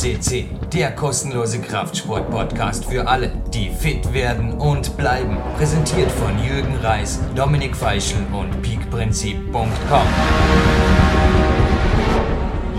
CC, der kostenlose Kraftsport-Podcast für alle, die fit werden und bleiben. Präsentiert von Jürgen Reis, Dominik Feischl und peakprinzip.com.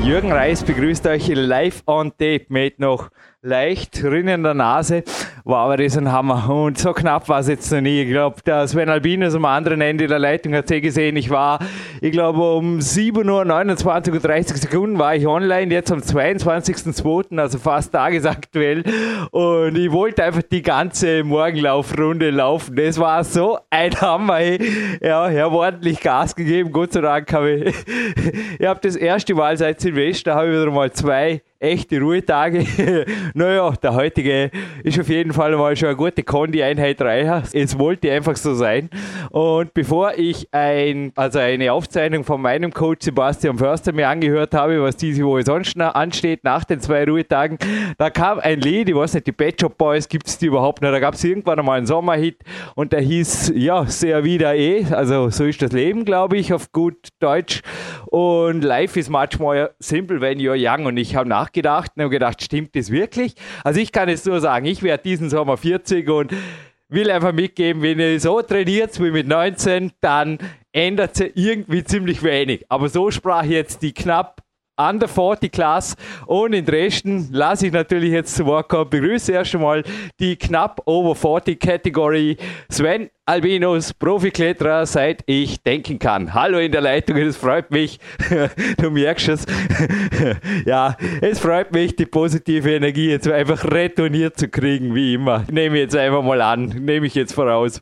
Jürgen Reis begrüßt euch live on tape mit noch leicht rinnender Nase. Wow, aber das ein Hammer. Und so knapp war es jetzt noch nie. Ich glaube, der Sven Albinus am anderen Ende der Leitung hat sie gesehen. Ich war, ich glaube, um 7 Uhr, 29 und 30 Sekunden war ich online, jetzt am 22.02., also fast tagesaktuell. Und ich wollte einfach die ganze Morgenlaufrunde laufen. Das war so ein Hammer. Ja, ich habe ordentlich Gas gegeben. Gott sei Dank habe ich, ich habe das erste Mal seit Silvester, habe ich wieder mal zwei echte Ruhetage. naja, der heutige ist auf jeden Fall mal schon eine gute Kondi-Einheit reicher. Es wollte einfach so sein. Und bevor ich ein, also eine Aufzeichnung von meinem Coach Sebastian Förster mir angehört habe, was diese Woche sonst ansteht, nach den zwei Ruhetagen, da kam ein Lied, ich weiß nicht, die Bad Shop Boys gibt es die überhaupt nicht. Da gab es irgendwann einmal einen Sommerhit und der hieß, ja, sehr wieder eh. Also so ist das Leben, glaube ich, auf gut Deutsch. Und Life is much more simple when you're young. Und ich habe nach nachgedacht und habe gedacht, stimmt das wirklich? Also ich kann jetzt nur sagen, ich werde diesen Sommer 40 und will einfach mitgeben, wenn ihr so trainiert wie mit 19, dann ändert sich irgendwie ziemlich wenig. Aber so sprach jetzt die knapp under 40 Class und in Dresden lasse ich natürlich jetzt zu Wort kommen. Begrüße erst einmal die knapp over 40 Category Sven Albinos, Profikletterer, seit ich denken kann. Hallo in der Leitung, es freut mich, du merkst es. ja, es freut mich, die positive Energie jetzt einfach retourniert zu kriegen, wie immer. Nehme ich jetzt einfach mal an, nehme ich jetzt voraus.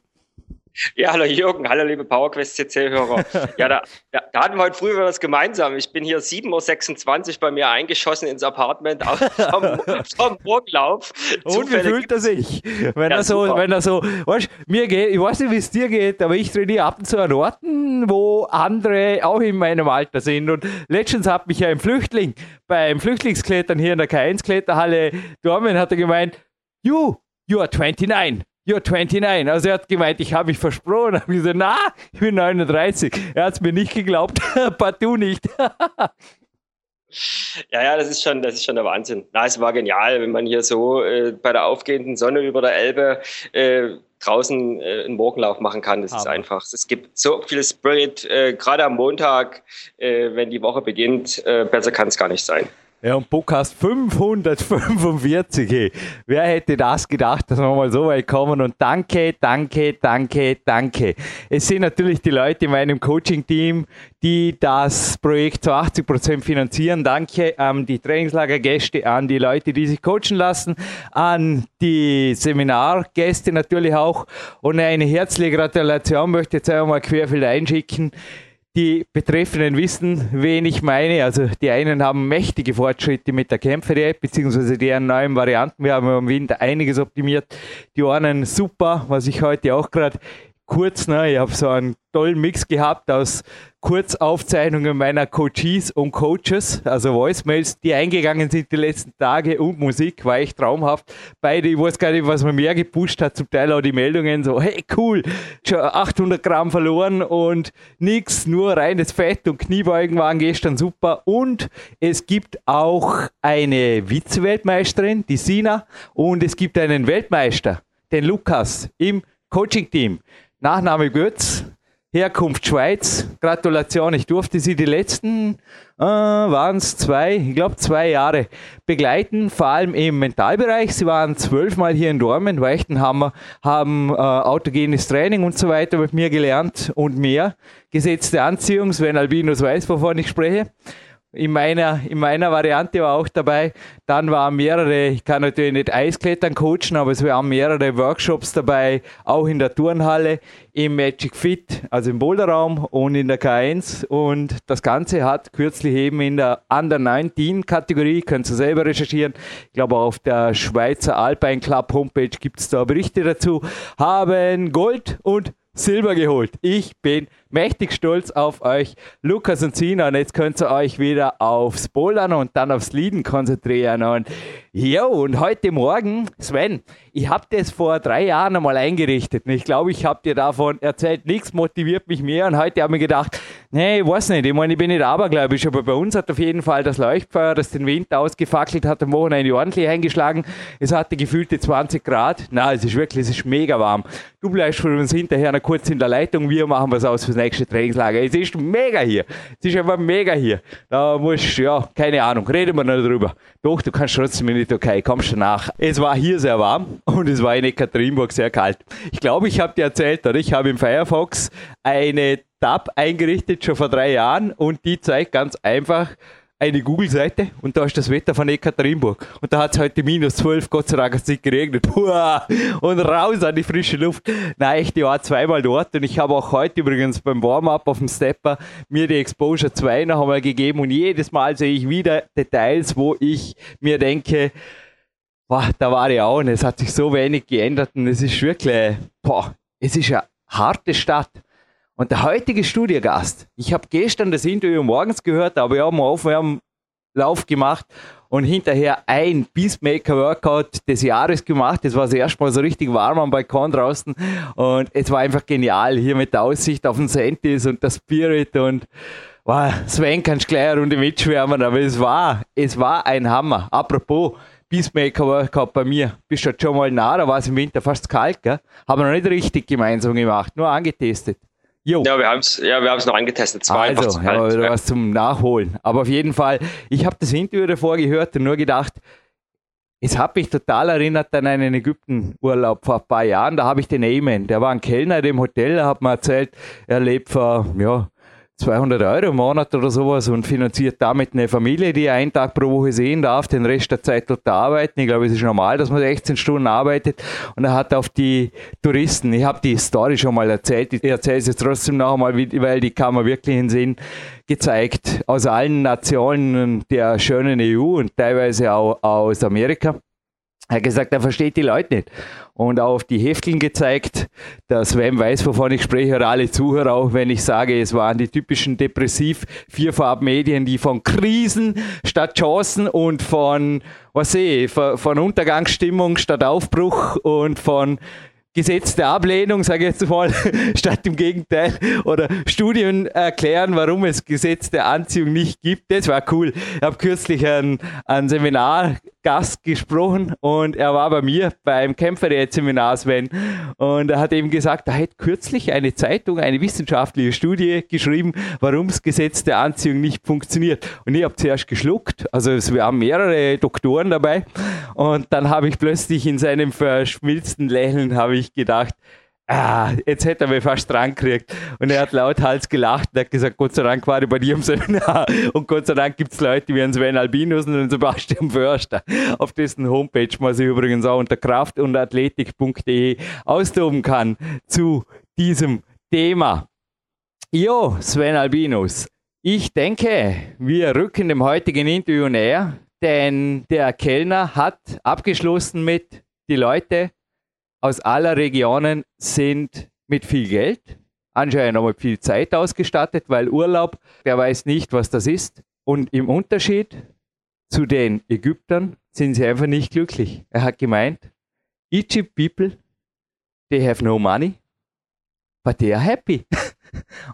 Ja, hallo Jürgen, hallo liebe PowerQuest CC-Hörer. Ja, da, da, da, hatten wir heute früh was gemeinsam. Ich bin hier 7.26 Uhr bei mir eingeschossen ins Apartment vom, vom Morgenlauf. Und wie fühlt er sich? Wenn ja, er so, wenn er so, weißt, mir geht, ich weiß nicht, wie es dir geht, aber ich trainiere ab und zu an Orten, wo andere auch in meinem Alter sind. Und letztens hat mich ja ein Flüchtling beim Flüchtlingsklettern hier in der K1-Kletterhalle Dormen hat er gemeint, you, you are 29 you're 29. Also er hat gemeint, ich habe mich versprochen. Ich habe gesagt, na, ich bin 39. Er hat es mir nicht geglaubt, partout nicht. Ja, ja, das ist schon, das ist schon der Wahnsinn. Na, es war genial, wenn man hier so äh, bei der aufgehenden Sonne über der Elbe äh, draußen äh, einen Morgenlauf machen kann. Das Aber. ist einfach. Es gibt so viel Spirit, äh, gerade am Montag, äh, wenn die Woche beginnt. Äh, besser kann es gar nicht sein. Ja, und Podcast 545. Hey. Wer hätte das gedacht, dass wir mal so weit kommen? Und danke, danke, danke, danke. Es sind natürlich die Leute in meinem Coaching-Team, die das Projekt zu 80 Prozent finanzieren. Danke an die Trainingslagergäste, an die Leute, die sich coachen lassen, an die Seminargäste natürlich auch. Und eine herzliche Gratulation möchte ich jetzt einmal querfeld einschicken. Die Betreffenden wissen, wen ich meine. Also die einen haben mächtige Fortschritte mit der Kämpfer-App, beziehungsweise deren neuen Varianten. Wir haben im Winter einiges optimiert. Die einen super, was ich heute auch gerade kurz, ne, ich habe so einen tollen Mix gehabt aus Kurzaufzeichnungen meiner Coaches und Coaches, also Voicemails, die eingegangen sind die letzten Tage und Musik, war echt traumhaft. Beide, ich weiß gar nicht, was man mehr gepusht hat, zum Teil auch die Meldungen so, hey cool, schon 800 Gramm verloren und nix, nur reines Fett und Kniebeugen waren gestern super und es gibt auch eine Vize-Weltmeisterin, die Sina und es gibt einen Weltmeister, den Lukas im Coaching-Team. Nachname Götz, Herkunft Schweiz. Gratulation, ich durfte Sie die letzten, äh, waren es zwei, ich glaube zwei Jahre begleiten, vor allem im Mentalbereich. Sie waren zwölfmal hier in Dormen, war echt ein Hammer, haben äh, autogenes Training und so weiter mit mir gelernt und mehr. Gesetzte Anziehung, Sven Albinus weiß, wovon ich spreche in meiner, in meiner Variante war auch dabei. Dann waren mehrere, ich kann natürlich nicht Eisklettern coachen, aber es waren mehrere Workshops dabei, auch in der Turnhalle, im Magic Fit, also im Boulderraum und in der K1. Und das Ganze hat kürzlich eben in der Under 19 Kategorie, könnt ihr selber recherchieren. Ich glaube, auf der Schweizer Alpine Club Homepage gibt es da Berichte dazu, haben Gold und Silber geholt. Ich bin mächtig stolz auf euch, Lukas und Sina. Und jetzt könnt ihr euch wieder aufs Bouldern und dann aufs Lieden konzentrieren. Und Jo, und heute Morgen, Sven, ich habe das vor drei Jahren einmal eingerichtet und ich glaube, ich habe dir davon erzählt, nichts motiviert mich mehr und heute habe ich mir gedacht, nee, ich weiß nicht, ich meine, ich bin nicht abergläubisch, aber bei uns hat auf jeden Fall das Leuchtfeuer, das den Wind ausgefackelt hat, am Wochenende ordentlich eingeschlagen. Es hatte gefühlte 20 Grad. Na, es ist wirklich, es ist mega warm. Du bleibst für uns hinterher noch kurz in der Leitung, wir machen was aus fürs nächste Trainingslager. Es ist mega hier. Es ist einfach mega hier. Da musst, ja, keine Ahnung, reden wir noch drüber. Doch, du kannst trotzdem in die Türkei, kommst du nach. Es war hier sehr warm und es war in Ekaterinburg sehr kalt. Ich glaube, ich habe dir erzählt, oder ich habe im Firefox eine Tab eingerichtet, schon vor drei Jahren und die zeigt ganz einfach, eine Google-Seite und da ist das Wetter von Ekaterinburg. Und da hat es heute minus 12, Gott sei Dank hat es nicht geregnet. Puh, und raus an die frische Luft. Nein, echt, ich war zweimal dort und ich habe auch heute übrigens beim Warm-up auf dem Stepper mir die Exposure 2 noch einmal gegeben und jedes Mal sehe ich wieder Details, wo ich mir denke, boah, da war ich auch und es hat sich so wenig geändert und es ist wirklich, boah, es ist eine harte Stadt. Und der heutige Studiogast, ich habe gestern das Interview morgens gehört, aber ich habe einen Aufwärmlauf gemacht und hinterher ein Peacemaker-Workout des Jahres gemacht. Das war das erste Mal so richtig warm am Balkon draußen und es war einfach genial hier mit der Aussicht auf den Sentis und der Spirit und wow, Sven kannst gleich eine Runde mitschwärmen, aber es war, es war ein Hammer. Apropos, Peacemaker Workout bei mir. Bist du schon mal nah, da war es im Winter fast kalt, gell? Haben wir noch nicht richtig gemeinsam gemacht, nur angetestet. Jo. Ja, wir haben es ja, noch angetestet. Es war also, ja, halt, ja. was zum Nachholen. Aber auf jeden Fall, ich habe das Interview davor gehört und nur gedacht, es hat mich total erinnert an einen Ägypten-Urlaub vor ein paar Jahren. Da habe ich den Amen, der war ein Kellner im Hotel, der hat mir erzählt, er lebt vor, ja, 200 Euro im Monat oder sowas und finanziert damit eine Familie, die einen Tag pro Woche sehen darf, den Rest der Zeit dort arbeiten. Ich glaube, es ist normal, dass man 16 Stunden arbeitet und er hat auf die Touristen, ich habe die Story schon mal erzählt, ich erzähle es jetzt trotzdem noch einmal, weil die kann man wirklich in Sinn gezeigt, aus allen Nationen der schönen EU und teilweise auch aus Amerika. Er hat gesagt, er versteht die Leute nicht. Und auf die Hefteln gezeigt, dass Sven weiß, wovon ich spreche, oder alle Zuhörer auch, wenn ich sage, es waren die typischen depressiv Vierfarbmedien, die von Krisen statt Chancen und von, was sehe von Untergangsstimmung statt Aufbruch und von Gesetz der Ablehnung, sage ich jetzt mal, statt im Gegenteil, oder Studien erklären, warum es Gesetz der Anziehung nicht gibt. Das war cool. Ich habe kürzlich ein, ein Seminargast gesprochen und er war bei mir beim Kämpferät-Seminar, Sven, und er hat eben gesagt, er hätte kürzlich eine Zeitung, eine wissenschaftliche Studie geschrieben, warum das Gesetz der Anziehung nicht funktioniert. Und ich habe zuerst geschluckt, also es waren mehrere Doktoren dabei, und dann habe ich plötzlich in seinem verschmilzten Lächeln habe ich gedacht, ah, jetzt hätte er mich fast dran gekriegt. Und er hat lauthals gelacht und hat gesagt, Gott sei Dank war ich bei dir im Seminar. Und Gott sei Dank gibt es Leute wie Sven Albinus und den Sebastian Förster, auf dessen Homepage man sich übrigens auch unter kraft- und athletik.de austoben kann zu diesem Thema. Jo, Sven Albinus. Ich denke, wir rücken dem heutigen Interview näher, denn der Kellner hat abgeschlossen mit die Leute aus aller Regionen sind mit viel Geld, anscheinend auch mit viel Zeit ausgestattet, weil Urlaub, der weiß nicht, was das ist. Und im Unterschied zu den Ägyptern sind sie einfach nicht glücklich. Er hat gemeint, Egypt people, they have no money, they are happy.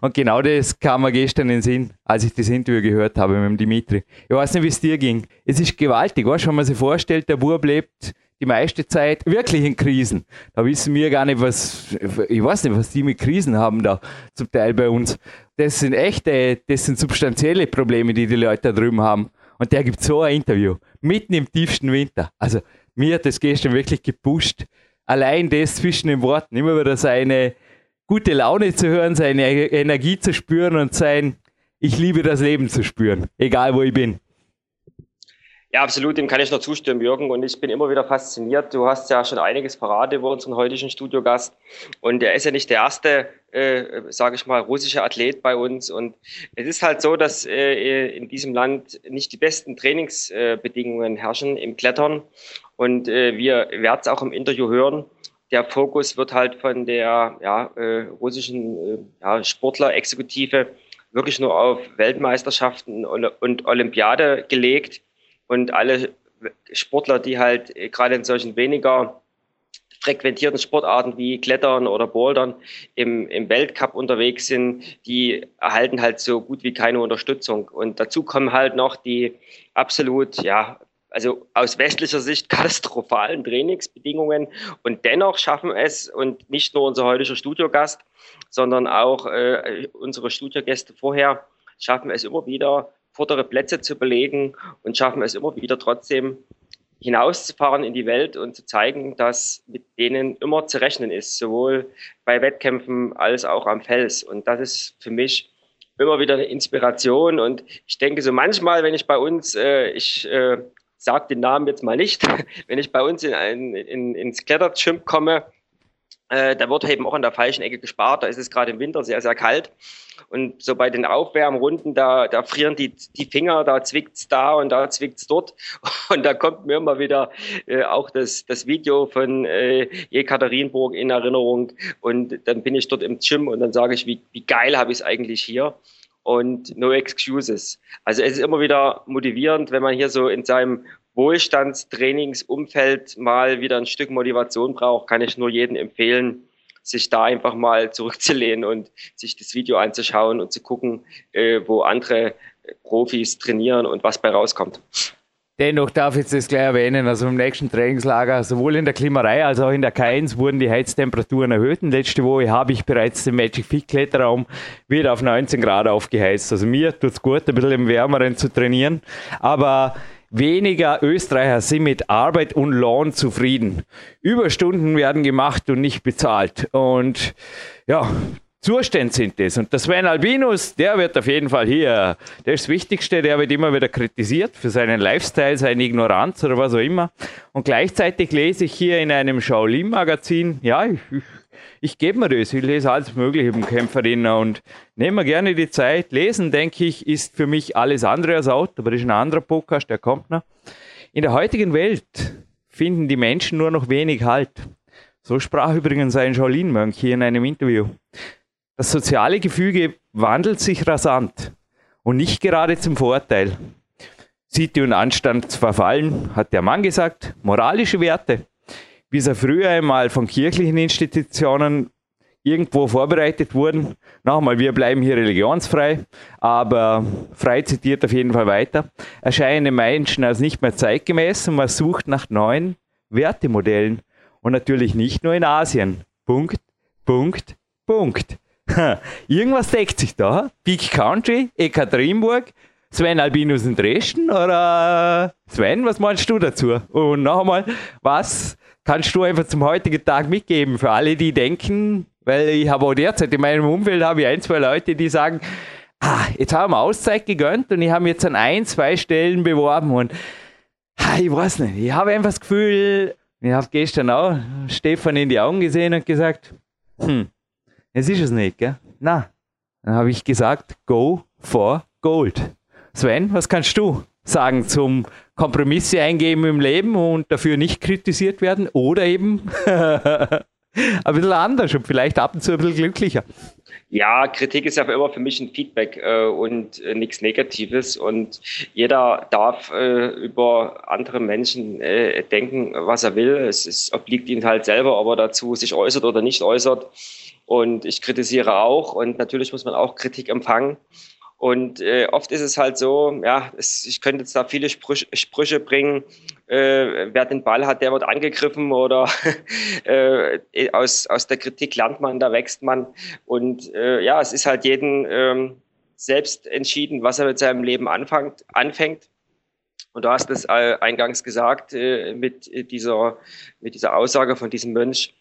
Und genau das kam mir gestern in den Sinn, als ich das Interview gehört habe mit dem Dimitri. Ich weiß nicht, wie es dir ging. Es ist gewaltig, weißt, wenn man sich vorstellt, der Bub lebt die meiste Zeit wirklich in Krisen. Da wissen wir gar nicht, was, ich weiß nicht, was die mit Krisen haben da zum Teil bei uns. Das sind echte, das sind substanzielle Probleme, die die Leute da drüben haben. Und der gibt so ein Interview, mitten im tiefsten Winter. Also, mir hat das gestern wirklich gepusht. Allein das zwischen den Worten, immer wieder seine gute Laune zu hören, seine Energie zu spüren und sein, ich liebe das Leben zu spüren, egal wo ich bin. Ja, absolut, dem kann ich nur zustimmen, Jürgen. Und ich bin immer wieder fasziniert. Du hast ja schon einiges verraten über unseren heutigen Studiogast. Und er ist ja nicht der erste, äh, sage ich mal, russische Athlet bei uns. Und es ist halt so, dass äh, in diesem Land nicht die besten Trainingsbedingungen herrschen im Klettern. Und äh, wir werden es auch im Interview hören. Der Fokus wird halt von der ja, äh, russischen äh, ja, Sportler-Exekutive wirklich nur auf Weltmeisterschaften und, Olympiade gelegt. Und alle Sportler, die halt äh, gerade in solchen weniger frequentierten Sportarten wie Klettern oder Bouldern im, im Weltcup unterwegs sind, die erhalten halt so gut wie keine Unterstützung. Und dazu kommen halt noch die absolut, ja, also aus westlicher Sicht katastrophalen Trainingsbedingungen. Und dennoch schaffen es, und nicht nur unser heutiger Studiogast, sondern auch äh, unsere Studiogäste vorher, schaffen es immer wieder, vordere Plätze zu belegen und schaffen es immer wieder trotzdem hinauszufahren in die Welt und zu zeigen, dass mit denen immer zu rechnen ist, sowohl bei Wettkämpfen als auch am Fels. Und das ist für mich immer wieder eine Inspiration. Und ich denke so manchmal, wenn ich bei uns, äh, ich äh, sage den Namen jetzt mal nicht, wenn ich bei uns in ein, in, ins Klettergym komme, äh, da wird eben auch an der falschen Ecke gespart. Da ist es gerade im Winter sehr, sehr kalt. Und so bei den Aufwärmrunden, da, da frieren die, die Finger, da zwickt's da und da zwickt's dort. Und da kommt mir immer wieder äh, auch das, das Video von äh, Jekaterinburg in Erinnerung. Und dann bin ich dort im Gym und dann sage ich, wie, wie geil habe ich es eigentlich hier. Und no excuses. Also es ist immer wieder motivierend, wenn man hier so in seinem Wohlstandstrainingsumfeld mal wieder ein Stück Motivation braucht, kann ich nur jedem empfehlen, sich da einfach mal zurückzulehnen und sich das Video anzuschauen und zu gucken, äh, wo andere Profis trainieren und was bei rauskommt. Dennoch darf ich das gleich erwähnen, also im nächsten Trainingslager, sowohl in der Klimarei als auch in der K1 wurden die Heiztemperaturen erhöht. Und letzte Woche habe ich bereits den Magic Fit Kletterraum wieder auf 19 Grad aufgeheizt. Also mir tut es gut, ein bisschen im Wärmeren zu trainieren. Aber Weniger Österreicher sind mit Arbeit und Lohn zufrieden. Überstunden werden gemacht und nicht bezahlt. Und ja, Zustände sind das. Und der Sven Albinus, der wird auf jeden Fall hier, der ist das Wichtigste, der wird immer wieder kritisiert für seinen Lifestyle, seine Ignoranz oder was auch immer. Und gleichzeitig lese ich hier in einem Shaolin-Magazin, ja, ich, ich ich gebe mir das. Ich lese alles Mögliche um Kämpferinnen und nehme mir gerne die Zeit. Lesen, denke ich, ist für mich alles andere als out, aber das ist ein anderer Podcast, der kommt noch. In der heutigen Welt finden die Menschen nur noch wenig Halt. So sprach übrigens ein Shaolin-Mönch hier in einem Interview. Das soziale Gefüge wandelt sich rasant und nicht gerade zum Vorteil. Sitte und Anstand verfallen, hat der Mann gesagt. Moralische Werte wie sie früher einmal von kirchlichen Institutionen irgendwo vorbereitet wurden. Nochmal, wir bleiben hier religionsfrei, aber frei zitiert auf jeden Fall weiter. Erscheinen Menschen als nicht mehr zeitgemäß und man sucht nach neuen Wertemodellen. Und natürlich nicht nur in Asien. Punkt, Punkt, Punkt. Irgendwas deckt sich da. Big Country, Ekaterinburg, Sven Albinus in Dresden oder Sven, was meinst du dazu? Und noch einmal, was kannst du einfach zum heutigen Tag mitgeben für alle, die denken, weil ich habe auch derzeit in meinem Umfeld habe ich ein, zwei Leute, die sagen, ah, jetzt haben wir Auszeit gegönnt und ich habe jetzt an ein, zwei Stellen beworben und ah, ich weiß nicht, ich habe einfach das Gefühl, ich habe gestern auch Stefan in die Augen gesehen und gesagt, hm, es ist es nicht, gell? Na, dann habe ich gesagt, go for gold. Sven, was kannst du sagen zum Kompromisse eingeben im Leben und dafür nicht kritisiert werden oder eben ein bisschen anders und vielleicht ab und zu ein bisschen glücklicher. Ja, Kritik ist ja immer für mich ein Feedback äh, und äh, nichts Negatives. Und jeder darf äh, über andere Menschen äh, denken, was er will. Es ist, obliegt ihm halt selber, ob er dazu sich äußert oder nicht äußert. Und ich kritisiere auch. Und natürlich muss man auch Kritik empfangen. Und äh, oft ist es halt so, ja, es, ich könnte jetzt da viele Sprüche, Sprüche bringen, äh, wer den Ball hat, der wird angegriffen oder äh, aus, aus der Kritik lernt man, da wächst man. Und äh, ja, es ist halt jeden ähm, selbst entschieden, was er mit seinem Leben anfängt. anfängt. Und du hast es äh, eingangs gesagt äh, mit, dieser, mit dieser Aussage von diesem Mönch.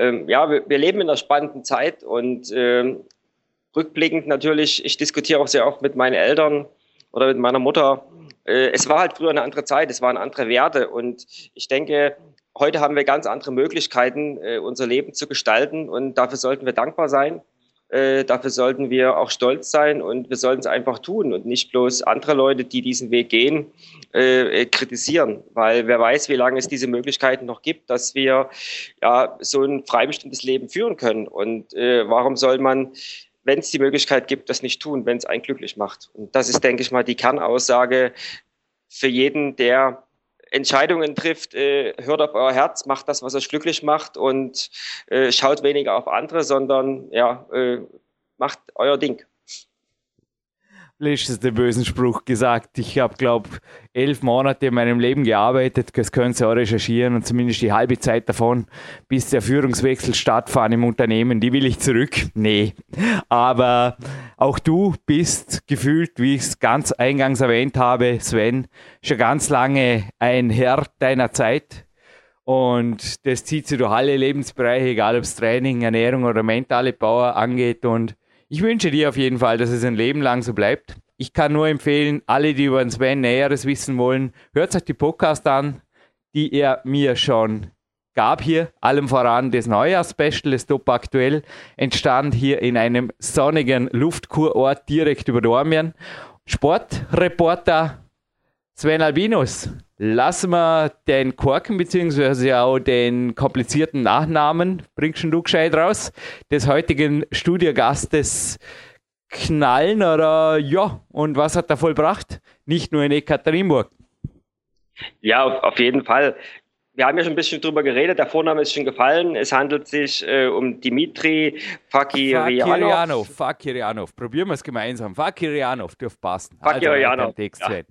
Ähm, ja, wir, wir leben in einer spannenden Zeit und ähm, rückblickend natürlich, ich diskutiere auch sehr oft mit meinen Eltern oder mit meiner Mutter. Äh, es war halt früher eine andere Zeit, es waren andere Werte und ich denke, heute haben wir ganz andere Möglichkeiten, äh, unser Leben zu gestalten und dafür sollten wir dankbar sein. Äh, dafür sollten wir auch stolz sein und wir sollten es einfach tun und nicht bloß andere Leute, die diesen Weg gehen, äh, kritisieren. Weil wer weiß, wie lange es diese Möglichkeiten noch gibt, dass wir ja so ein freibestimmtes Leben führen können. Und äh, warum soll man wenn es die Möglichkeit gibt, das nicht tun, wenn es einen glücklich macht. Und das ist, denke ich mal, die Kernaussage für jeden, der Entscheidungen trifft, äh, hört auf euer Herz, macht das, was euch glücklich macht und äh, schaut weniger auf andere, sondern ja, äh, macht euer Ding letztens den bösen Spruch gesagt. Ich habe, glaube elf Monate in meinem Leben gearbeitet. Das können Sie auch recherchieren und zumindest die halbe Zeit davon, bis der Führungswechsel stattfand im Unternehmen, die will ich zurück. Nee. Aber auch du bist gefühlt, wie ich es ganz eingangs erwähnt habe, Sven, schon ganz lange ein Herr deiner Zeit. Und das zieht sich durch alle Lebensbereiche, egal ob es Training, Ernährung oder mentale Power angeht. Und ich wünsche dir auf jeden Fall, dass es ein Leben lang so bleibt. Ich kann nur empfehlen, alle, die über den Sven Näheres wissen wollen, hört euch die Podcast an, die er mir schon gab hier, allem voran das Neujahrsspecial, das top aktuell, entstand hier in einem sonnigen Luftkurort direkt über Dormien. Sportreporter Sven Albinus, lassen wir den Korken bzw. auch den komplizierten Nachnamen, bringst du gescheit raus, des heutigen Studiogastes knallen oder ja, und was hat er vollbracht? Nicht nur in Ekaterinburg. Ja, auf, auf jeden Fall. Wir haben ja schon ein bisschen drüber geredet, der Vorname ist schon gefallen. Es handelt sich äh, um Dimitri Fakirianov. Fakirianov, Fakirianov. Probieren wir es gemeinsam. Fakirianov dürfte passen. Fakirianov. Also, ja.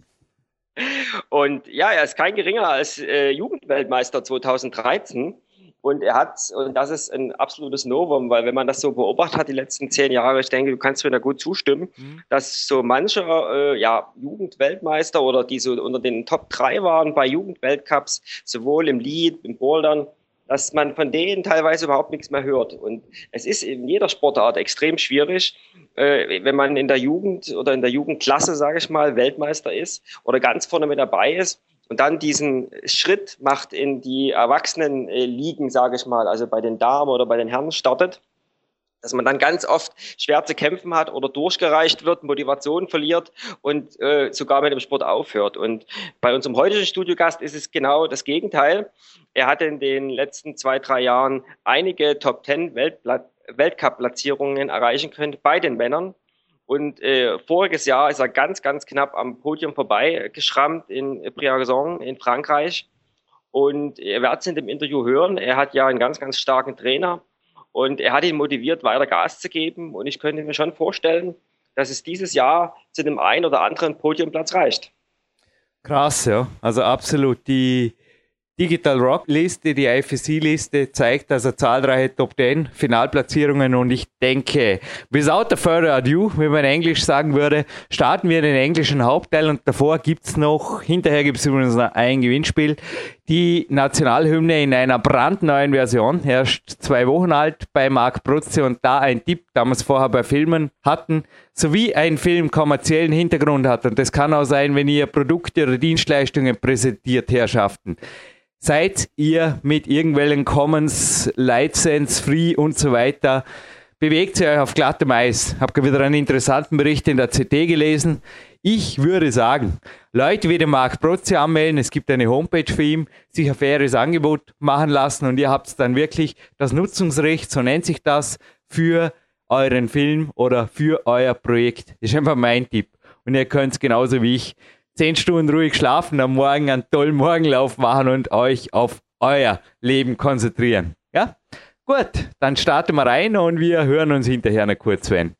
Und ja, er ist kein geringer als äh, Jugendweltmeister 2013. Und er hat, und das ist ein absolutes Novum, weil wenn man das so beobachtet hat, die letzten zehn Jahre, ich denke, du kannst mir da gut zustimmen, mhm. dass so manche äh, ja, Jugendweltmeister oder die so unter den Top 3 waren bei Jugendweltcups, sowohl im Lead, im Bouldern, dass man von denen teilweise überhaupt nichts mehr hört. Und es ist in jeder Sportart extrem schwierig, äh, wenn man in der Jugend oder in der Jugendklasse, sage ich mal, Weltmeister ist oder ganz vorne mit dabei ist und dann diesen Schritt macht in die Erwachsenenligen, sage ich mal, also bei den Damen oder bei den Herren startet dass man dann ganz oft schwer zu kämpfen hat oder durchgereicht wird, Motivation verliert und äh, sogar mit dem Sport aufhört. Und bei unserem heutigen Studiogast ist es genau das Gegenteil. Er hat in den letzten zwei, drei Jahren einige Top Ten Weltcup-Platzierungen erreichen können bei den Männern. Und äh, voriges Jahr ist er ganz, ganz knapp am Podium vorbei geschrammt in Briançon in Frankreich. Und ihr werdet es in dem Interview hören. Er hat ja einen ganz, ganz starken Trainer und er hat ihn motiviert, weiter Gas zu geben. Und ich könnte mir schon vorstellen, dass es dieses Jahr zu dem einen oder anderen Podiumplatz reicht. Krass, ja. Also absolut. Die, Digital Rock Liste, die IFSC-Liste zeigt also zahlreiche Top 10 Finalplatzierungen und ich denke, without further ado, wie man in Englisch sagen würde, starten wir den englischen Hauptteil und davor gibt's noch, hinterher gibt's übrigens ein Gewinnspiel, die Nationalhymne in einer brandneuen Version, erst zwei Wochen alt bei Marc Prutze und da ein Tipp, damals vorher bei Filmen hatten, sowie ein Film kommerziellen Hintergrund hat. Und das kann auch sein, wenn ihr Produkte oder Dienstleistungen präsentiert, Herrschaften seid ihr mit irgendwelchen Commons, License, Free und so weiter, bewegt ihr euch auf glattem Eis. Hab wieder einen interessanten Bericht in der CT gelesen. Ich würde sagen, Leute wie den Marc Protze anmelden, es gibt eine Homepage für ihn, sich ein faires Angebot machen lassen und ihr habt dann wirklich das Nutzungsrecht, so nennt sich das, für euren Film oder für euer Projekt. Das ist einfach mein Tipp. Und ihr könnt es genauso wie ich zehn Stunden ruhig schlafen, am Morgen einen tollen Morgenlauf machen und euch auf euer Leben konzentrieren. Ja? Gut, dann starten wir rein und wir hören uns hinterher noch kurz, wenn.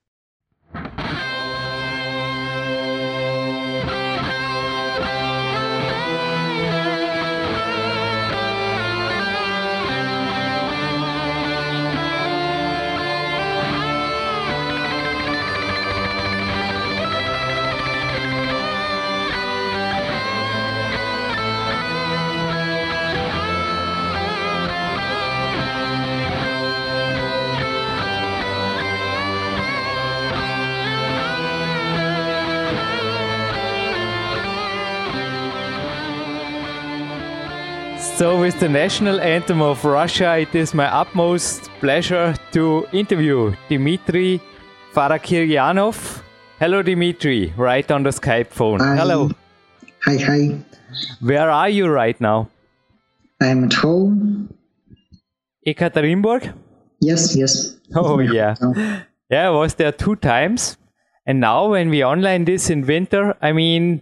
So, with the national anthem of Russia, it is my utmost pleasure to interview Dimitri Farakiryanov. Hello, Dimitri, right on the Skype phone. Hi. Hello. Hi, hi. Where are you right now? I'm at home. Ekaterinburg? Yes, yes. Oh, yeah. Yeah, I was there two times. And now when we online this in winter, I mean,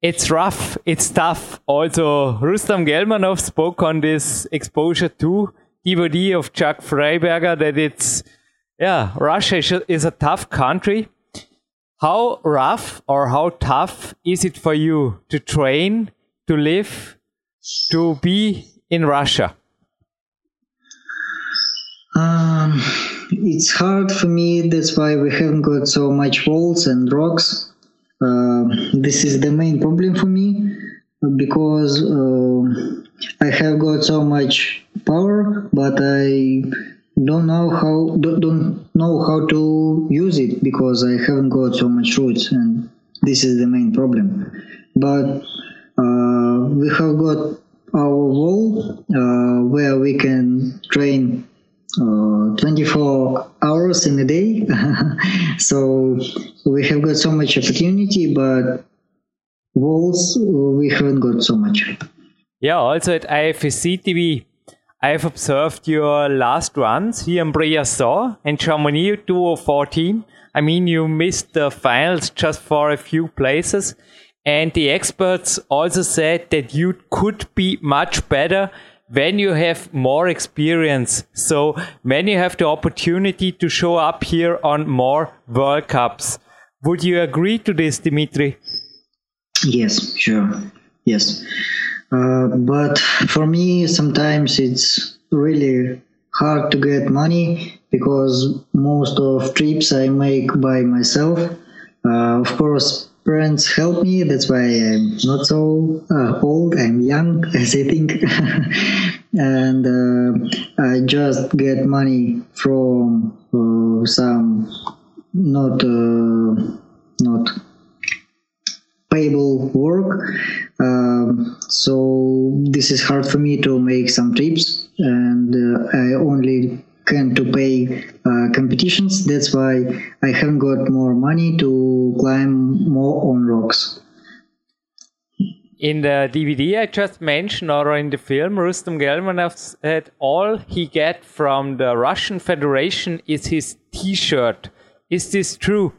it's rough, it's tough. Also, Rustam Gelmanov spoke on this Exposure 2 DVD of Chuck Fryberger that it's, yeah, Russia is a- tough country. How rough or how tough is it for you to train, to live, to be in Russia? Um, it's hard for me. That's why we haven't got so much walls and rocks. Uh, this is the main problem for me because uh, I have got so much power, but I don't know how don't know how to use it because I haven't got so much roots, and this is the main problem. But uh, we have got our wall uh, where we can train uh, 24 hours in a day. so we have got so much opportunity, but walls uh, we haven't got so much. Yeah, also at IFSC TV, I've observed your last runs here in Briançon and Chamonix 2014. I mean, you missed the finals just for a few places. And the experts also said that you could be much better when you have more experience. So when you have the opportunity to show up here on more World Cups. Would you agree to this, Dimitri? Yes, sure. Yes. Uh, but for me, sometimes it's really hard to get money because most of trips I make by myself. Uh, of course, parents help me. That's why I'm not so uh, old. I'm young, as I think. and uh, I just get money from uh, some not uh, not payable work. Um, so this is hard for me to make some trips, and uh, I only can to pay uh, competitions. That's why I haven't got more money to climb more on rocks. In the DVD I just mentioned, or in the film, Rustam Gelmanov said all he get from the Russian Federation is his T-shirt. Is this true?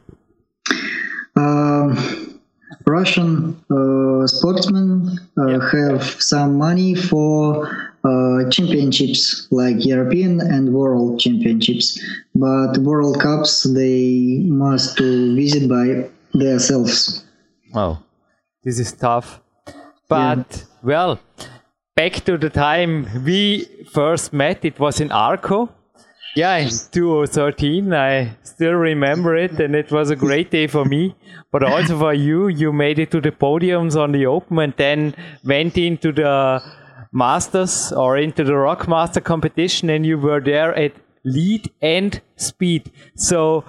Um, Russian uh, sportsmen uh, Yeah. have some money for uh, championships like European and World Championships, but World Cups they must to visit by themselves. Oh, this is tough. But well, back to the time we first met. It was in Arco. Yeah, in 2013. I still remember it, and it was a great day for me. But also for you, you made it to the podiums on the Open, and then went into the Masters or into the Rock Master competition, and you were there at lead and speed. So,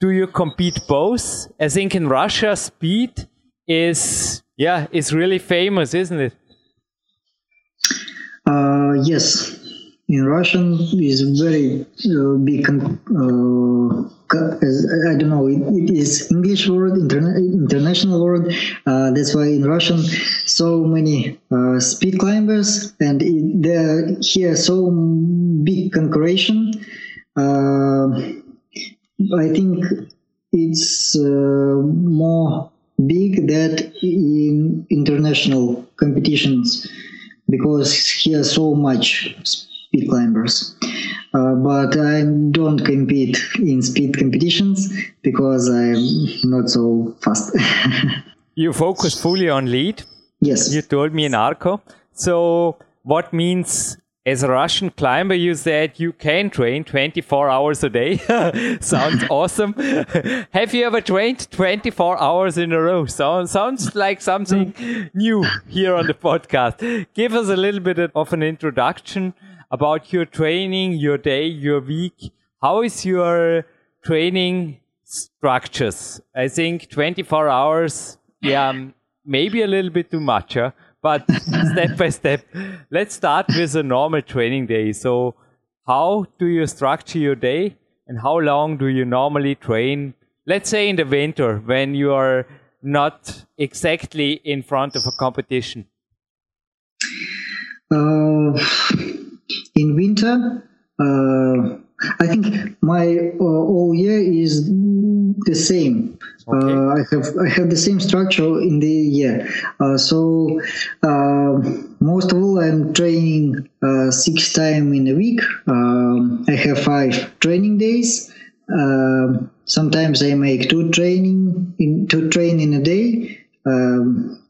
do you compete both? I think in Russia, speed is yeah is really famous, isn't it? Uh, yes, in Russian is very uh, big. Uh, I don't know. It, it is English word, interna- international word. Uh, that's why in Russian, so many uh, speed climbers, and it, there here so big concurrence. Uh, I think it's uh, more big that in international competitions because here so much speed climbers. Uh, but I don't compete in speed competitions because I'm not so fast. You focus fully on lead. yes. You told me in Arco. So, what means as a Russian climber, you said you can train 24 hours a day. sounds awesome. Have you ever trained 24 hours in a row? So, sounds like something new here on the podcast. Give us a little bit of an introduction about your training, your day, your week. How is your training structures? I think 24 hours, yeah, maybe a little bit too much, huh? but step by step. Let's start with a normal training day. So, how do you structure your day and how long do you normally train? Let's say in the winter when you are not exactly in front of a competition. Uh, in winter, uh, I think my uh, whole year is the same. Okay. Uh, I have I have the same structure in the year. Uh, so uh, most of all, I'm training uh, six times in a week. Um, I have five training days. Um, sometimes I make two training in two train in a day. Um,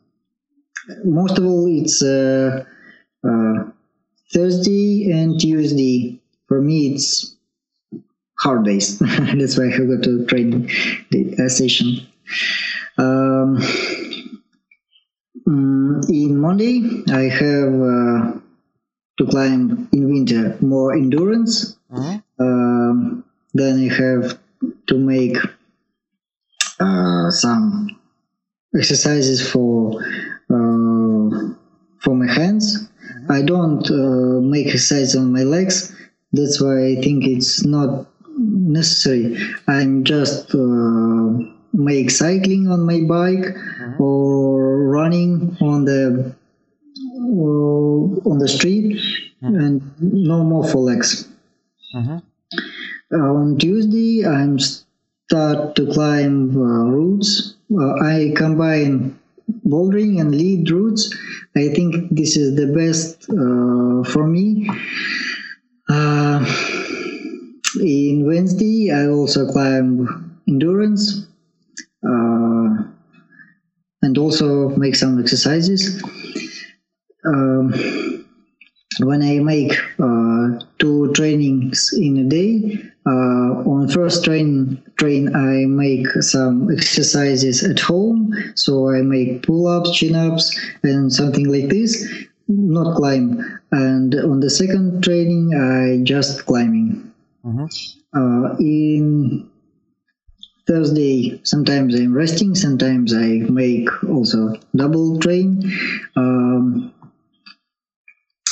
most of all, it's uh, Thursday and Tuesday. For me, it's hard days. That's why I go to training the, station. Um, mm, in Monday, I have uh, to climb in winter more endurance. Mm-hmm. Um, then I have to make uh, some exercises for uh, for my hands. I don't uh, make exercise on my legs. That's why I think it's not necessary. I'm just uh, make cycling on my bike mm-hmm. or running on the uh, on the street mm-hmm. and no more for legs. Mm-hmm. On Tuesday, I'm start to climb uh, routes. Uh, I combine bouldering and lead routes. I think this is the best uh, for me. Uh, in Wednesday, I also climb endurance uh, and also make some exercises. Um, when I make uh, two trainings in a day, uh, on first train train I make some exercises at home. So I make pull-ups, chin-ups, and something like this. Not climb. And on the second training, I just climbing. Mm-hmm. Uh, in Thursday, sometimes I'm resting, sometimes I make also double train. Um,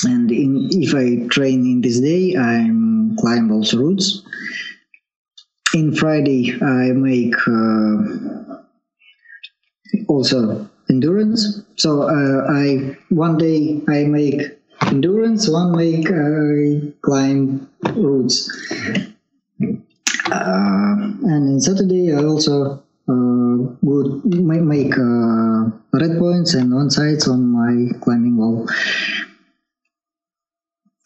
and in, if I train in this day, I'm climb also routes. In Friday, I make uh, also endurance. So uh, I one day I make endurance, one make uh, climb routes. Uh, and in Saturday, I also uh, would make uh, red points and on sides on my climbing wall.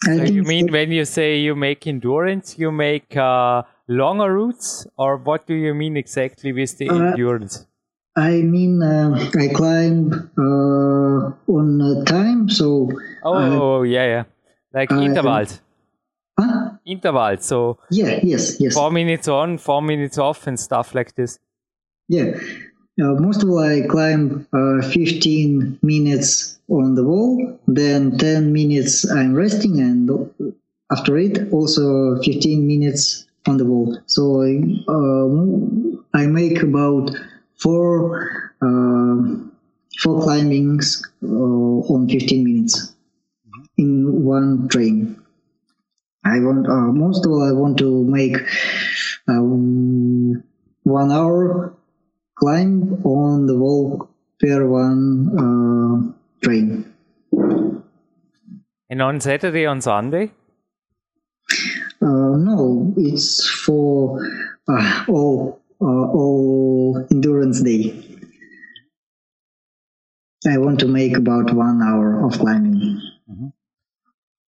So you mean when you say you make endurance, you make uh, longer routes, or what do you mean exactly with the uh, endurance? I mean, uh, I climb uh, on time, so. Oh, yeah, yeah, like intervals. Huh? Intervals. So. Yeah. Yes. Yes. Four minutes on, four minutes off, and stuff like this. Yeah. Uh, most of all, I climb uh, 15 minutes on the wall, then 10 minutes I'm resting, and after it, also 15 minutes on the wall. So uh, I make about four uh, four climbings uh, on 15 minutes in one train. I want uh, most of all I want to make um, one hour climb on the wall per one uh, train. And on Saturday, on Sunday? Uh, no, it's for uh, all uh, all endurance day. I want to make about one hour of climbing. Mm-hmm.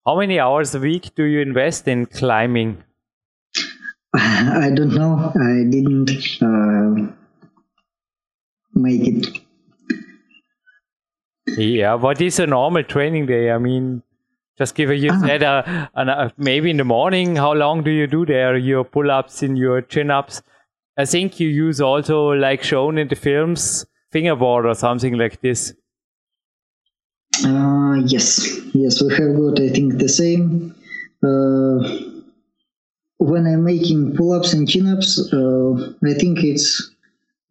How many hours a week do you invest in climbing? I don't know. I didn't uh, make it. Yeah, what is a normal training day? I mean, just give a you ah. said uh, uh, maybe in the morning. How long do you do there? Your pull ups and your chin ups. I think you use also, like shown in the films, fingerboard or something like this. Uh, yes, yes, we have got, I think, the same. Uh, when I'm making pull-ups and chin-ups, uh, I think it's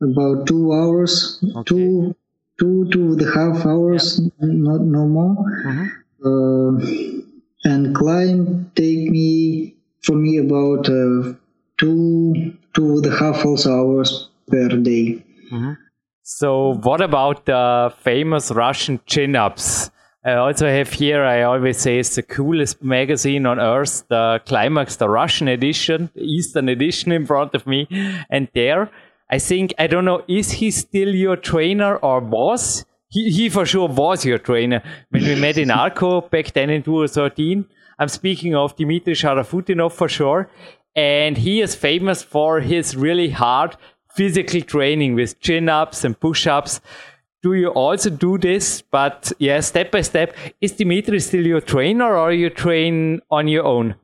about two hours, okay. two, two, two and a half hours, yeah. not no more. Uh-huh. Uh, and climb take me for me about uh, two two and a half also hours per day. Mm-hmm. So, what about the famous Russian chin ups? I also have here, I always say it's the coolest magazine on earth, the Climax, the Russian edition, the Eastern edition in front of me. And there, I think, I don't know, is he still your trainer or boss? He, he for sure was your trainer when we met in Arco back then in 2013. I'm speaking of Dmitry Sharafutdinov for sure. And he is famous for his really hard physical training with chin ups and push ups. Do you also do this? But yeah, step by step. Is Dimitri still your trainer or you train on your own?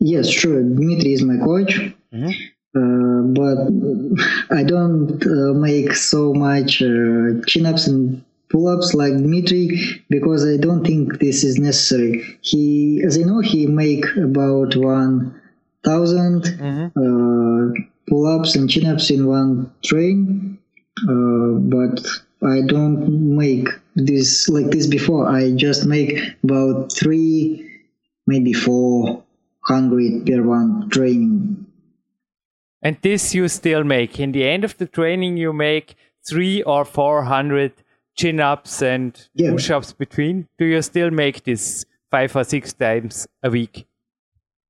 Yes, sure. Dimitri is my coach. Mm-hmm. Uh, but I don't uh, make so much uh, chin ups and pull ups like Dmitry because I don't think this is necessary. He, as I know, he make about one 1000 mm-hmm. uh, pull-ups and chin-ups in one train uh, but i don't make this like this before i just make about three maybe four hundred per one training and this you still make in the end of the training you make three or four hundred chin-ups and yeah. push-ups between do you still make this five or six times a week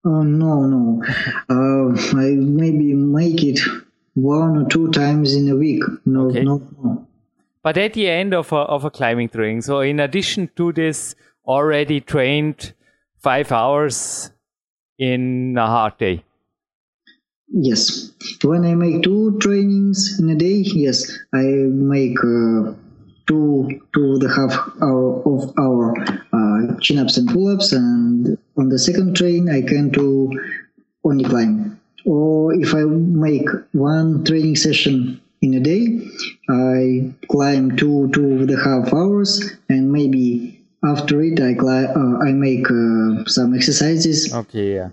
uh, no, no. Uh, I maybe make it one or two times in a week. No, okay. no, no. But at the end of a, of a climbing training, so in addition to this already trained five hours in a hard day. Yes. When I make two trainings in a day, yes, I make uh, two two and a half hour of our uh, chin ups and pull ups, and on the second train I can do only climb. Or if I make one training session in a day, I climb two two and a half hours, and maybe after it I climb, uh, I make uh, some exercises. Okay, yeah.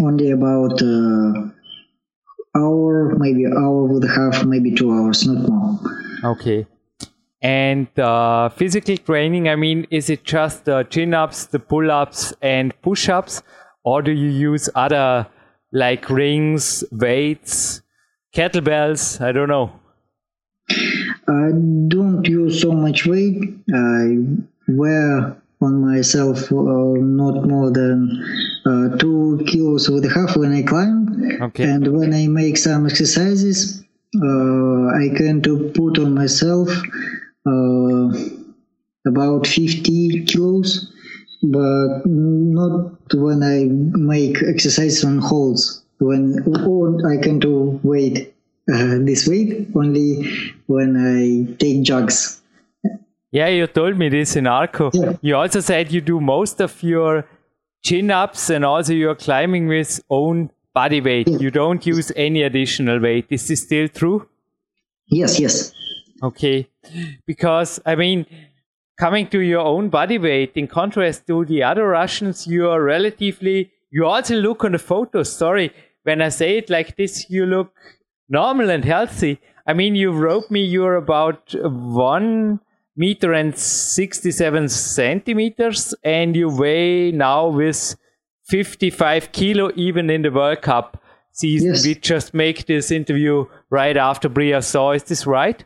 Only about uh, hour, maybe hour a half, maybe two hours, not more. Okay. And uh, physical training, I mean, is it just the chin ups, the pull ups, and push ups? Or do you use other like rings, weights, kettlebells? I don't know. I don't use so much weight. I wear on myself uh, not more than uh, two kilos with a half when I climb. Okay. And when I make some exercises, uh, I can to put on myself uh, about 50 kilos, but not when I make exercise on holds. When or I can do weight uh, this weight only when I take jogs. Yeah, you told me this in Arco. Yeah. You also said you do most of your chin ups and also you're climbing with own body weight. You don't use any additional weight. Is this still true? Yes, yes. Okay. Because, I mean, coming to your own body weight, in contrast to the other Russians, you are relatively, you also look on the photos. Sorry, when I say it like this, you look normal and healthy. I mean, you wrote me you're about one meter and 67 centimeters, and you weigh now with 55 kilo, even in the World Cup season. Yes. We just make this interview right after Briançon. Is this right?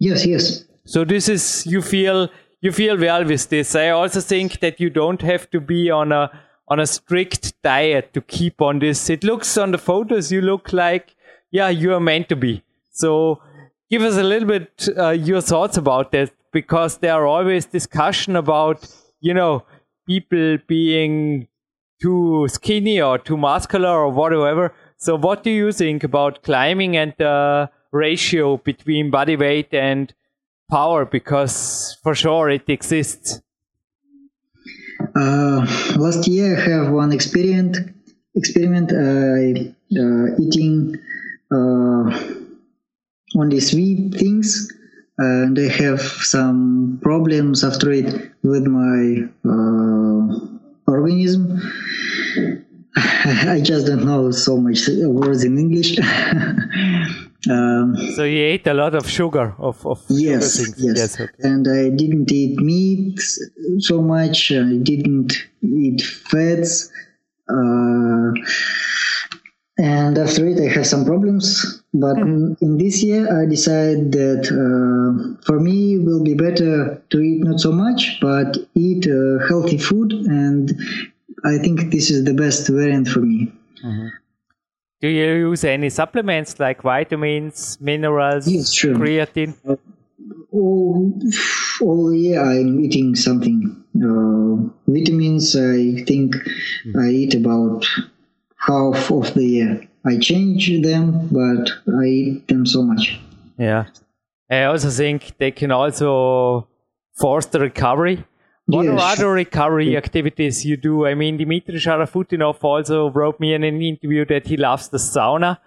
Yes, yes. So this is you feel you feel well with this. I also think that you don't have to be on a on a strict diet to keep on this. It looks on the photos you look like yeah you are meant to be. So give us a little bit uh, your thoughts about that because there are always discussion about you know people being too skinny or too muscular or whatever. So what do you think about climbing and uh, ratio between body weight and power? Because for sure it exists. Uh, last year i have one experiment experiment uh, uh, eating uh, only sweet things and i have some problems after it with my uh, organism I just don't know so much words in English. Um, so you ate a lot of sugar of, of yes, sugar yes, yes okay. and I didn't eat meat so much. I didn't eat fats, uh, and after it, I have some problems. But in, in, this year, I decided that uh, for me, it will be better to eat not so much, but eat uh, healthy food, and I think this is the best variant for me. Mm-hmm. Do you use any supplements like vitamins, minerals, yes, sure. creatine? Uh, all, all year I'm eating something. Uh, vitamins, I think mm-hmm. I eat about half of the year. I change them, but I eat them so much. Yeah. I also think they can also force the recovery what yes. are other recovery activities you do? I mean, Dmitry Sharafutdinov also wrote me in an interview that he loves the sauna,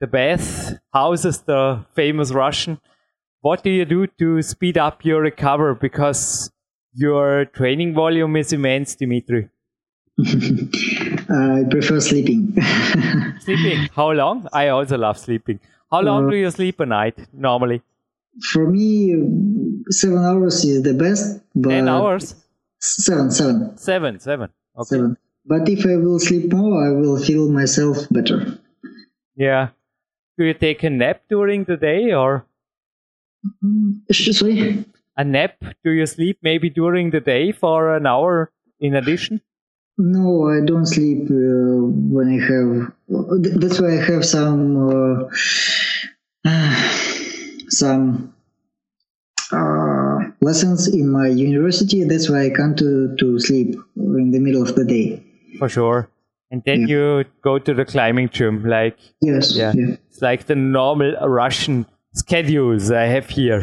the bath houses, the famous Russian. What do you do to speed up your recovery? Because your training volume is immense, Dmitry. I prefer sleeping. sleeping. How long? I also love sleeping. How long uh, do you sleep a night normally? For me, seven hours is the best. But Ten hours? Seven, seven. Seven, seven. Okay. Seven. But if I will sleep more, I will feel myself better. Yeah. Do you take a nap during the day or? Mm, sorry? A nap? Do you sleep maybe during the day for an hour in addition? No, I don't sleep uh, when I have. That's why I have some uh, some uh, lessons in my university. That's why I come to, to sleep in the middle of the day. For sure. And then yeah. you go to the climbing gym, like yes, yeah, yeah. it's like the normal Russian schedules I have here.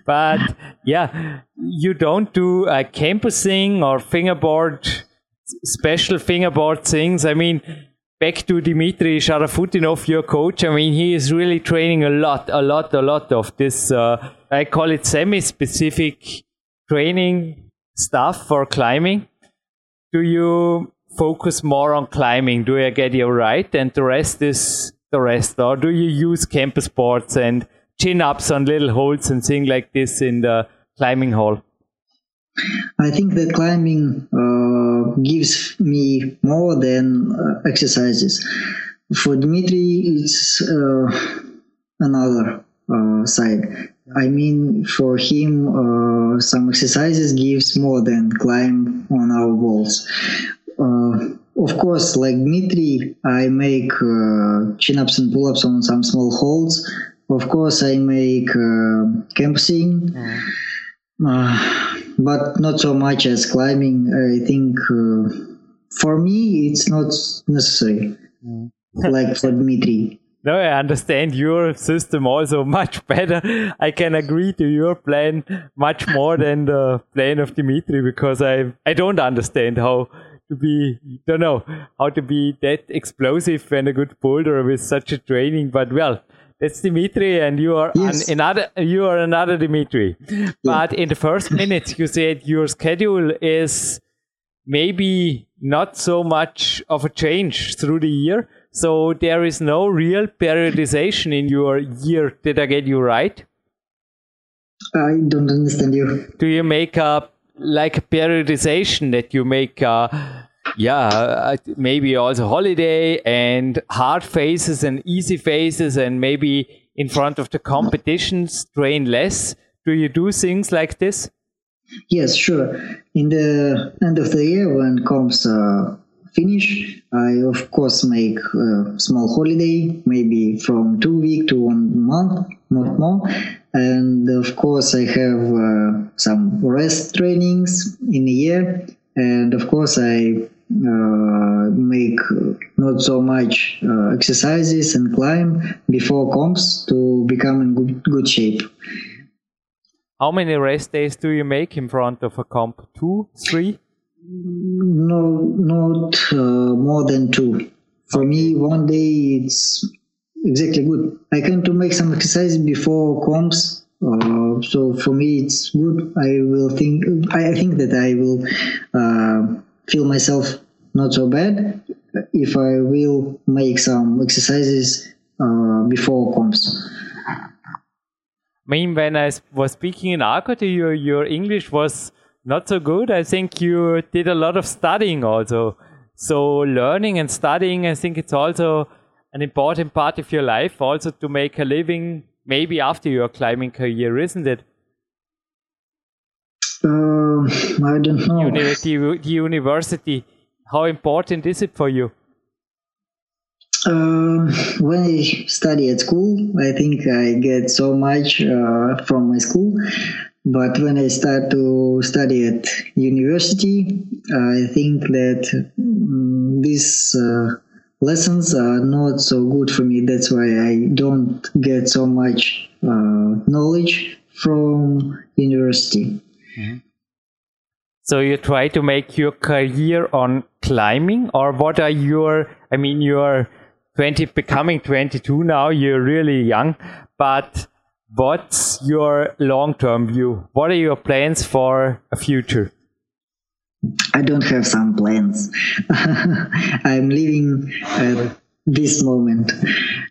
but yeah, you don't do a campusing or fingerboard special fingerboard things. I mean, back to Dmitry Sharafutdinov, your coach. I mean, he is really training a lot, a lot, a lot of this. Uh, I call it semi-specific training stuff for climbing. Do you focus more on climbing? Do I get you right? And the rest is the rest, or do you use campus boards and chin ups on little holes and things like this in the climbing hall? I think that climbing uh, gives me more than uh, exercises. For Dmitry, it's uh, another uh, side. I mean, for him, uh, some exercises gives more than climb on our walls. Uh, of course, like Dmitry, I make uh, chin-ups and pull-ups on some small holds. Of course, I make uh, campsing, uh, but not so much as climbing. I think uh, for me, it's not necessary, like for Dmitry. No, I understand your system also much better. I can agree to your plan much more than the plan of Dimitri because I I don't understand how to be don't know how to be that explosive and a good boulder with such a training. But well, that's Dimitri, and you are yes. an, another you are another Dimitri. Yeah. But in the first minute, you said your schedule is maybe not so much of a change through the year so there is no real periodization in your year. Did I get you right? I don't understand you. Do you make a like a periodization that you make uh, yeah maybe also holiday and hard faces and easy faces, and maybe in front of the competitions train less do you do things like this yes sure in the end of the year when comes uh, finish, I of course make a small holiday, maybe from two week to one month, not more. And of course, I have uh, some rest trainings in a year. And of course, I make not so much uh, exercises and climb before comps to become in good, good shape. How many rest days do you make in front of a comp? Two, three? No, not uh, more than two. For me, one day it's exactly good. I can to make some exercise before comps. Uh, so for me, it's good. I will think. I think that I will uh, feel myself not so bad if I will make some exercises uh, before comps. I mean, when I was speaking in Arco to you, your English was not so good. I think you did a lot of studying also. So learning and studying, I think it's also an important part of your life, also to make a living, maybe after your climbing career, isn't it? Uh, I don't know. University, the university, how important is it for you? Uh, when I study at school, I think I get so much uh, from my school. But when I start to study at university, I think that um, these uh, lessons are not so good for me. That's why I don't get so much uh, knowledge from university. Mm-hmm. So you try to make your career on climbing, or what are your? I mean, you're 20, becoming 22 now, you're really young, but what's your long term view? What are your plans for a future? I don't have some plans. I'm living uh, this moment.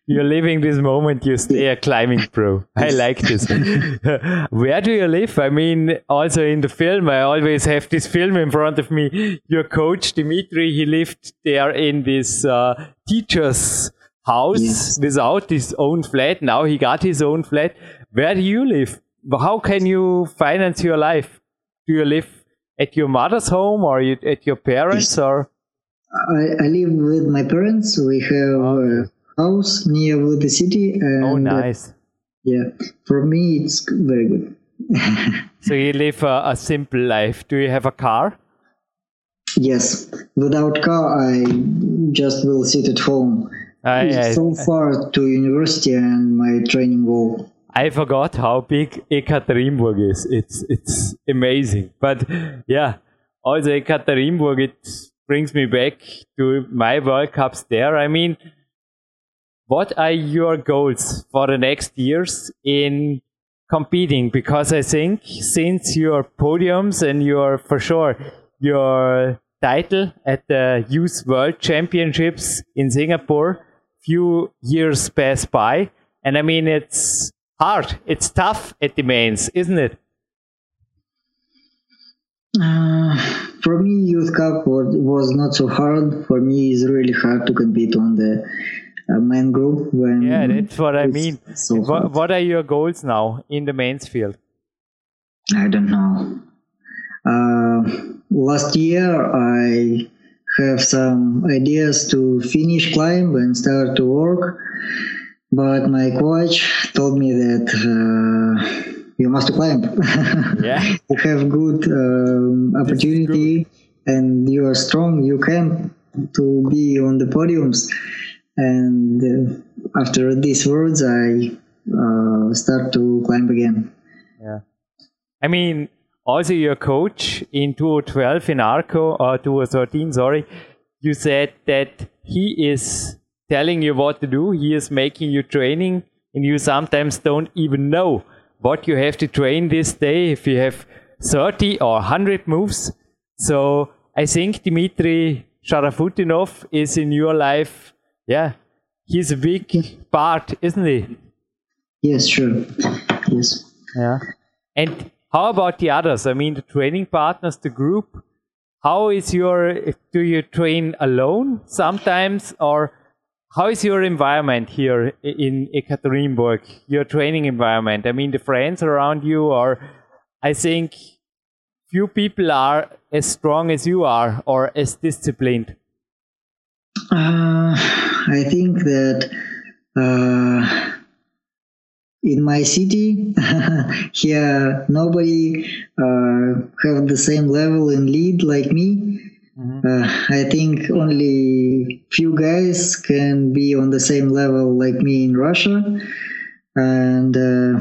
You're living this moment, you stay a climbing pro. I like this. Where do you live? I mean, also in the film, I always have this film in front of me. Your coach, Dimitri, he lived there in this uh, teacher's house yes. without his own flat. Now he got his own flat. Where do you live? How can you finance your life? Do you live at your mother's home or at your parents or? I, I live with my parents. We have okay. a house near the city. And, oh, nice. Uh, yeah, for me, it's very good. so you live a, a, simple life. Do you have a car? Yes. Without car, I just will sit at home. I, so far to university and my training wall. I forgot how big Ekaterinburg is. It's it's amazing. But yeah, also Ekaterinburg, it's brings me back to my World Cups there. I mean, what are your goals for the next years in competing? Because I think since your podiums and your, for sure, your title at the Youth World Championships in Singapore, few years pass by. And I mean, it's hard, it's tough at the mains, isn't it? Uh, for me, Youth Cup was, was not so hard. For me, it's really hard to compete on the uh, main group. When yeah, that's what I mean. So what, what, are your goals now in the men's field? I don't know. Uh, last year, I have some ideas to finish climb and start to work, but my coach told me that uh, you must climb. yeah. you have good um, opportunity and you are strong. You can to be on the podiums. And uh, after these words, I uh, start to climb again. Yeah. I mean, also your coach in 2012 in Arco, or 2013, sorry, you said that he is telling you what to do. He is making you training and you sometimes don't even know what you have to train this day if you have 30 or 100 moves. So I think Dmitry Sharafutdinov is in your life. Yeah, he's a big part, isn't he? Yes, sure. Yes. Yeah. And how about the others? I mean, the training partners, the group. How is your? Do you train alone sometimes, or how is your environment here in Ekaterinburg, your training environment? I mean, the friends around you are, I think, few people are as strong as you are or as disciplined. Uh, I think that uh, in my city here nobody uh, have the same level in lead like me Mm-hmm. Uh, I think only few guys can be on the same level like me in Russia, and uh,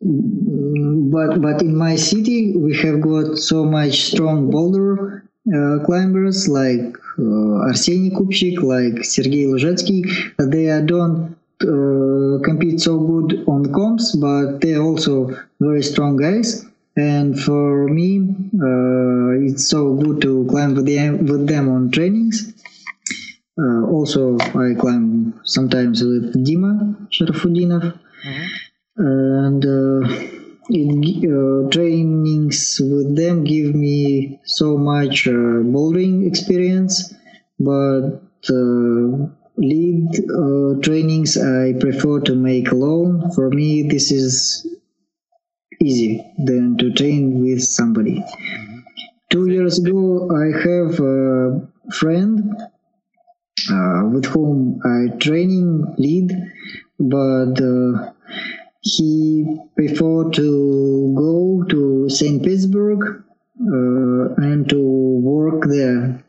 but but in my city we have got so much strong boulder uh, climbers like uh, Arseny Kupchik, like Sergei Luzhetsky. They don't uh, compete so good on comps, but they're also very strong guys and for me uh, it's so good to climb with them, with them on trainings. Uh, also, I climb sometimes with Dima Sharafutdinov, and uh, it, uh, trainings with them give me so much uh, bouldering experience, but uh, lead uh, trainings I prefer to make alone. For me, this is easy than to train with somebody. Two years ago, I have a friend uh, with whom I training lead, but uh, he preferred to go to St. Petersburg uh, and to work there.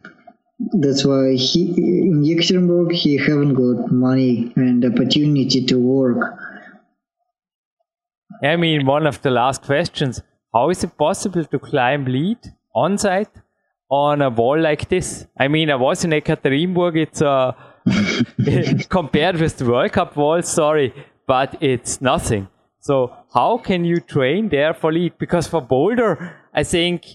That's why he in Yekaterinburg he haven't got money and opportunity to work. I mean, one of the last questions: How is it possible to climb lead on site on a wall like this? I mean, I was in Ekaterinburg. It's uh, compared with the World Cup wall, sorry, but it's nothing. So how can you train there for lead? Because for boulder, I think,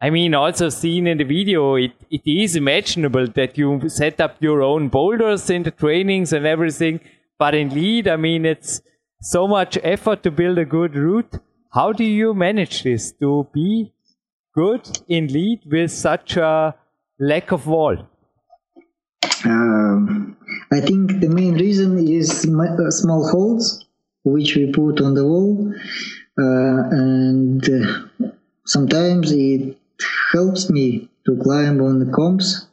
I mean, also seen in the video, it, it is imaginable that you set up your own boulders in the trainings and everything. But in lead, I mean, it's so much effort to build a good route. How do you manage this to be good in lead with such a lack of wall? Um, I think the main reason is uh, small holes which we put on the wall, uh, and uh, sometimes it helps me to climb on the comps.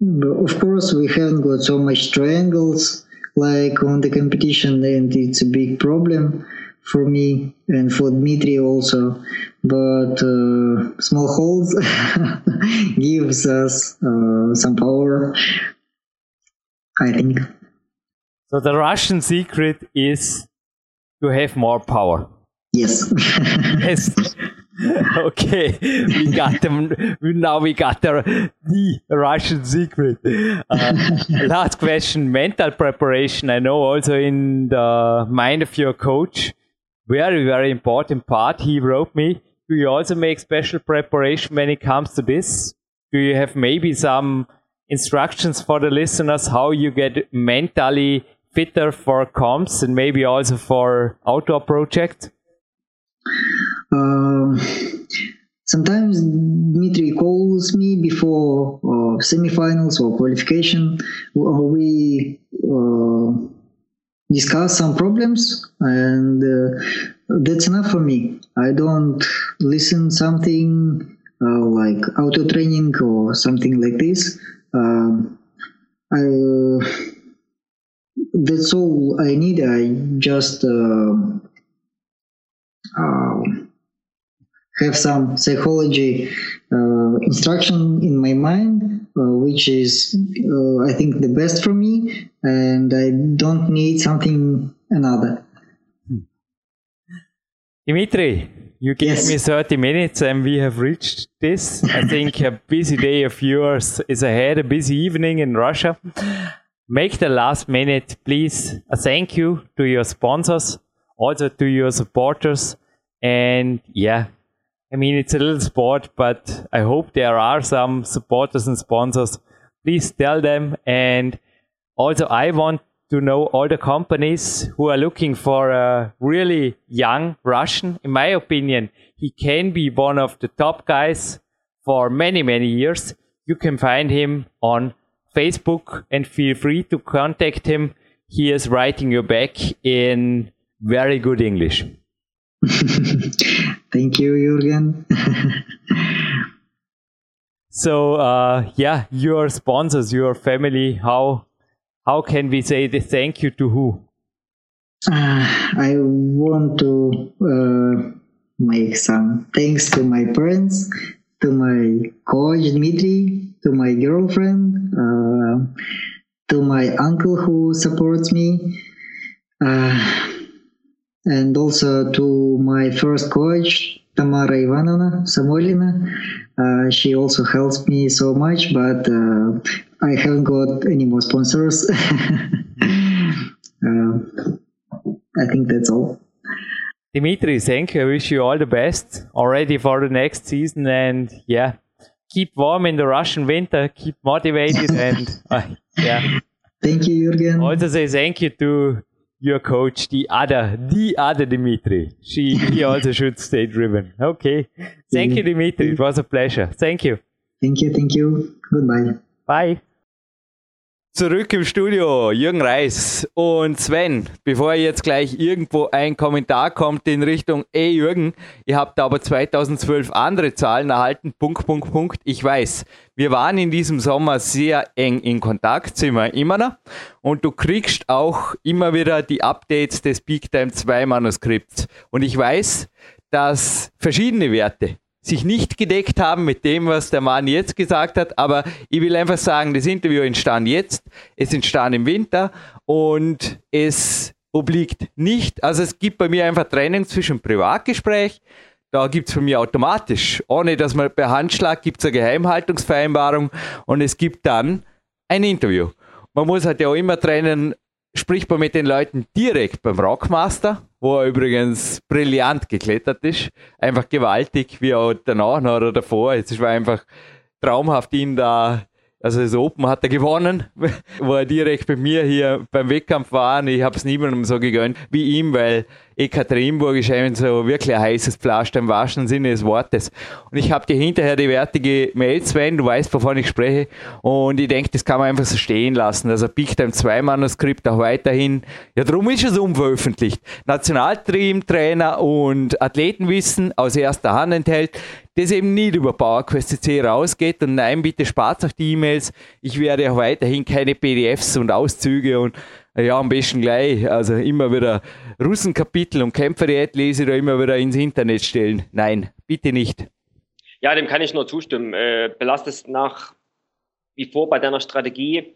But of course, we haven't got so much triangles like on the competition, and it's a big problem for me and for Dmitry also. But uh, small holes gives us uh, some power, I think. So the Russian secret is to have more power. Yes. yes. okay, we got them. Now we got the, the Russian secret. Uh, last question: mental preparation. I know also in the mind of your coach, very very important part. He wrote me. Do you also make special preparation when it comes to this? Do you have maybe some instructions for the listeners how you get mentally fitter for comps and maybe also for outdoor projects? Uh, sometimes Dmitry calls me before uh, semifinals or qualification. We uh, discuss some problems, and uh, that's enough for me. I don't listen something uh, like auto training or something like this. Um, I that's all I need. I just uh, uh, have some psychology uh, instruction in my mind, uh, which is, uh, I think, the best for me, and I don't need something another. Dimitri, you gave yes. me 30 minutes and we have reached this. I think a busy day of yours is ahead, a busy evening in Russia make the last minute, please, a thank you to your sponsors, also to your supporters. And yeah, I mean, it's a little sport, but I hope there are some supporters and sponsors. Please tell them. And also, I want to know all the companies who are looking for a really young Russian. In my opinion, he can be one of the top guys for many, many years. You can find him on Facebook and feel free to contact him. He is writing you back in very good English. Thank you, Jürgen. so, uh, yeah, your sponsors, your family, how how can we say the thank you to who? Uh, I want to uh, make some thanks to my parents, to my coach Dmitry, to my girlfriend, uh, to my uncle who supports me, uh, and also to my first coach, Tamara Ivanovna Samoilina. Uh, she also helps me so much, but uh, I haven't got any more sponsors. Uh, I think that's all. Dimitri, thank you. I wish you all the best already for the next season. And yeah, keep warm in the Russian winter, keep motivated, and uh, yeah. Thank you, Jürgen. Also say thank you to your coach, the other, the other Dimitri. She, he also should stay driven. Okay. Thank you, Dimitri. It was a pleasure. Thank you. Thank you, thank you. Goodbye. Bye. Zurück im Studio, Jürgen Reis und Sven. Bevor jetzt gleich irgendwo ein Kommentar kommt in Richtung, ey Jürgen, ihr habt aber 2012 andere Zahlen erhalten, Punkt, Punkt, Punkt. Ich weiß, wir waren in diesem Sommer sehr eng in Kontakt, sind wir immer noch. Und du kriegst auch immer wieder die Updates des Peak Time 2 Manuskripts. Und ich weiß, dass verschiedene Werte sich nicht gedeckt haben mit dem, was der Mann jetzt gesagt hat. Aber ich will einfach sagen, das Interview entstand jetzt, es entstand im Winter und es obliegt nicht. Also es gibt bei mir einfach Trennung zwischen Privatgespräch, da gibt es von mir automatisch, ohne dass man per Handschlag gibt es eine Geheimhaltungsvereinbarung und es gibt dann ein Interview. Man muss halt ja auch immer trennen, spricht man mit den Leuten direkt beim Rockmaster, wo er übrigens brillant geklettert ist. Einfach gewaltig, wie auch danach oder davor. Es war einfach traumhaft, ihn da also das Open hat er gewonnen, wo er direkt bei mir hier beim Wettkampf war. Und ich habe es niemandem so gegönnt wie ihm, weil Ekaterinburg ist eben so wirklich ein heißes Pflaster im wahrsten Sinne des Wortes. Und ich habe dir hinterher die wertige Mail, Sven, du weißt, wovon ich spreche. Und ich denke, das kann man einfach so stehen lassen. Also Big Time 2 Manuskript auch weiterhin. Ja, darum ist es unveröffentlicht. Nationalteam-Trainer und Athletenwissen aus erster Hand enthält das eben nicht über PowerQuest.cc rausgeht. Und nein, bitte spart euch die E-Mails. Ich werde auch weiterhin keine PDFs und Auszüge und ja, am besten gleich, also immer wieder Russenkapitel und Kämpferdiät lese oder immer wieder ins Internet stellen. Nein, bitte nicht. Ja, dem kann ich nur zustimmen. Äh, belast es nach wie vor bei deiner Strategie,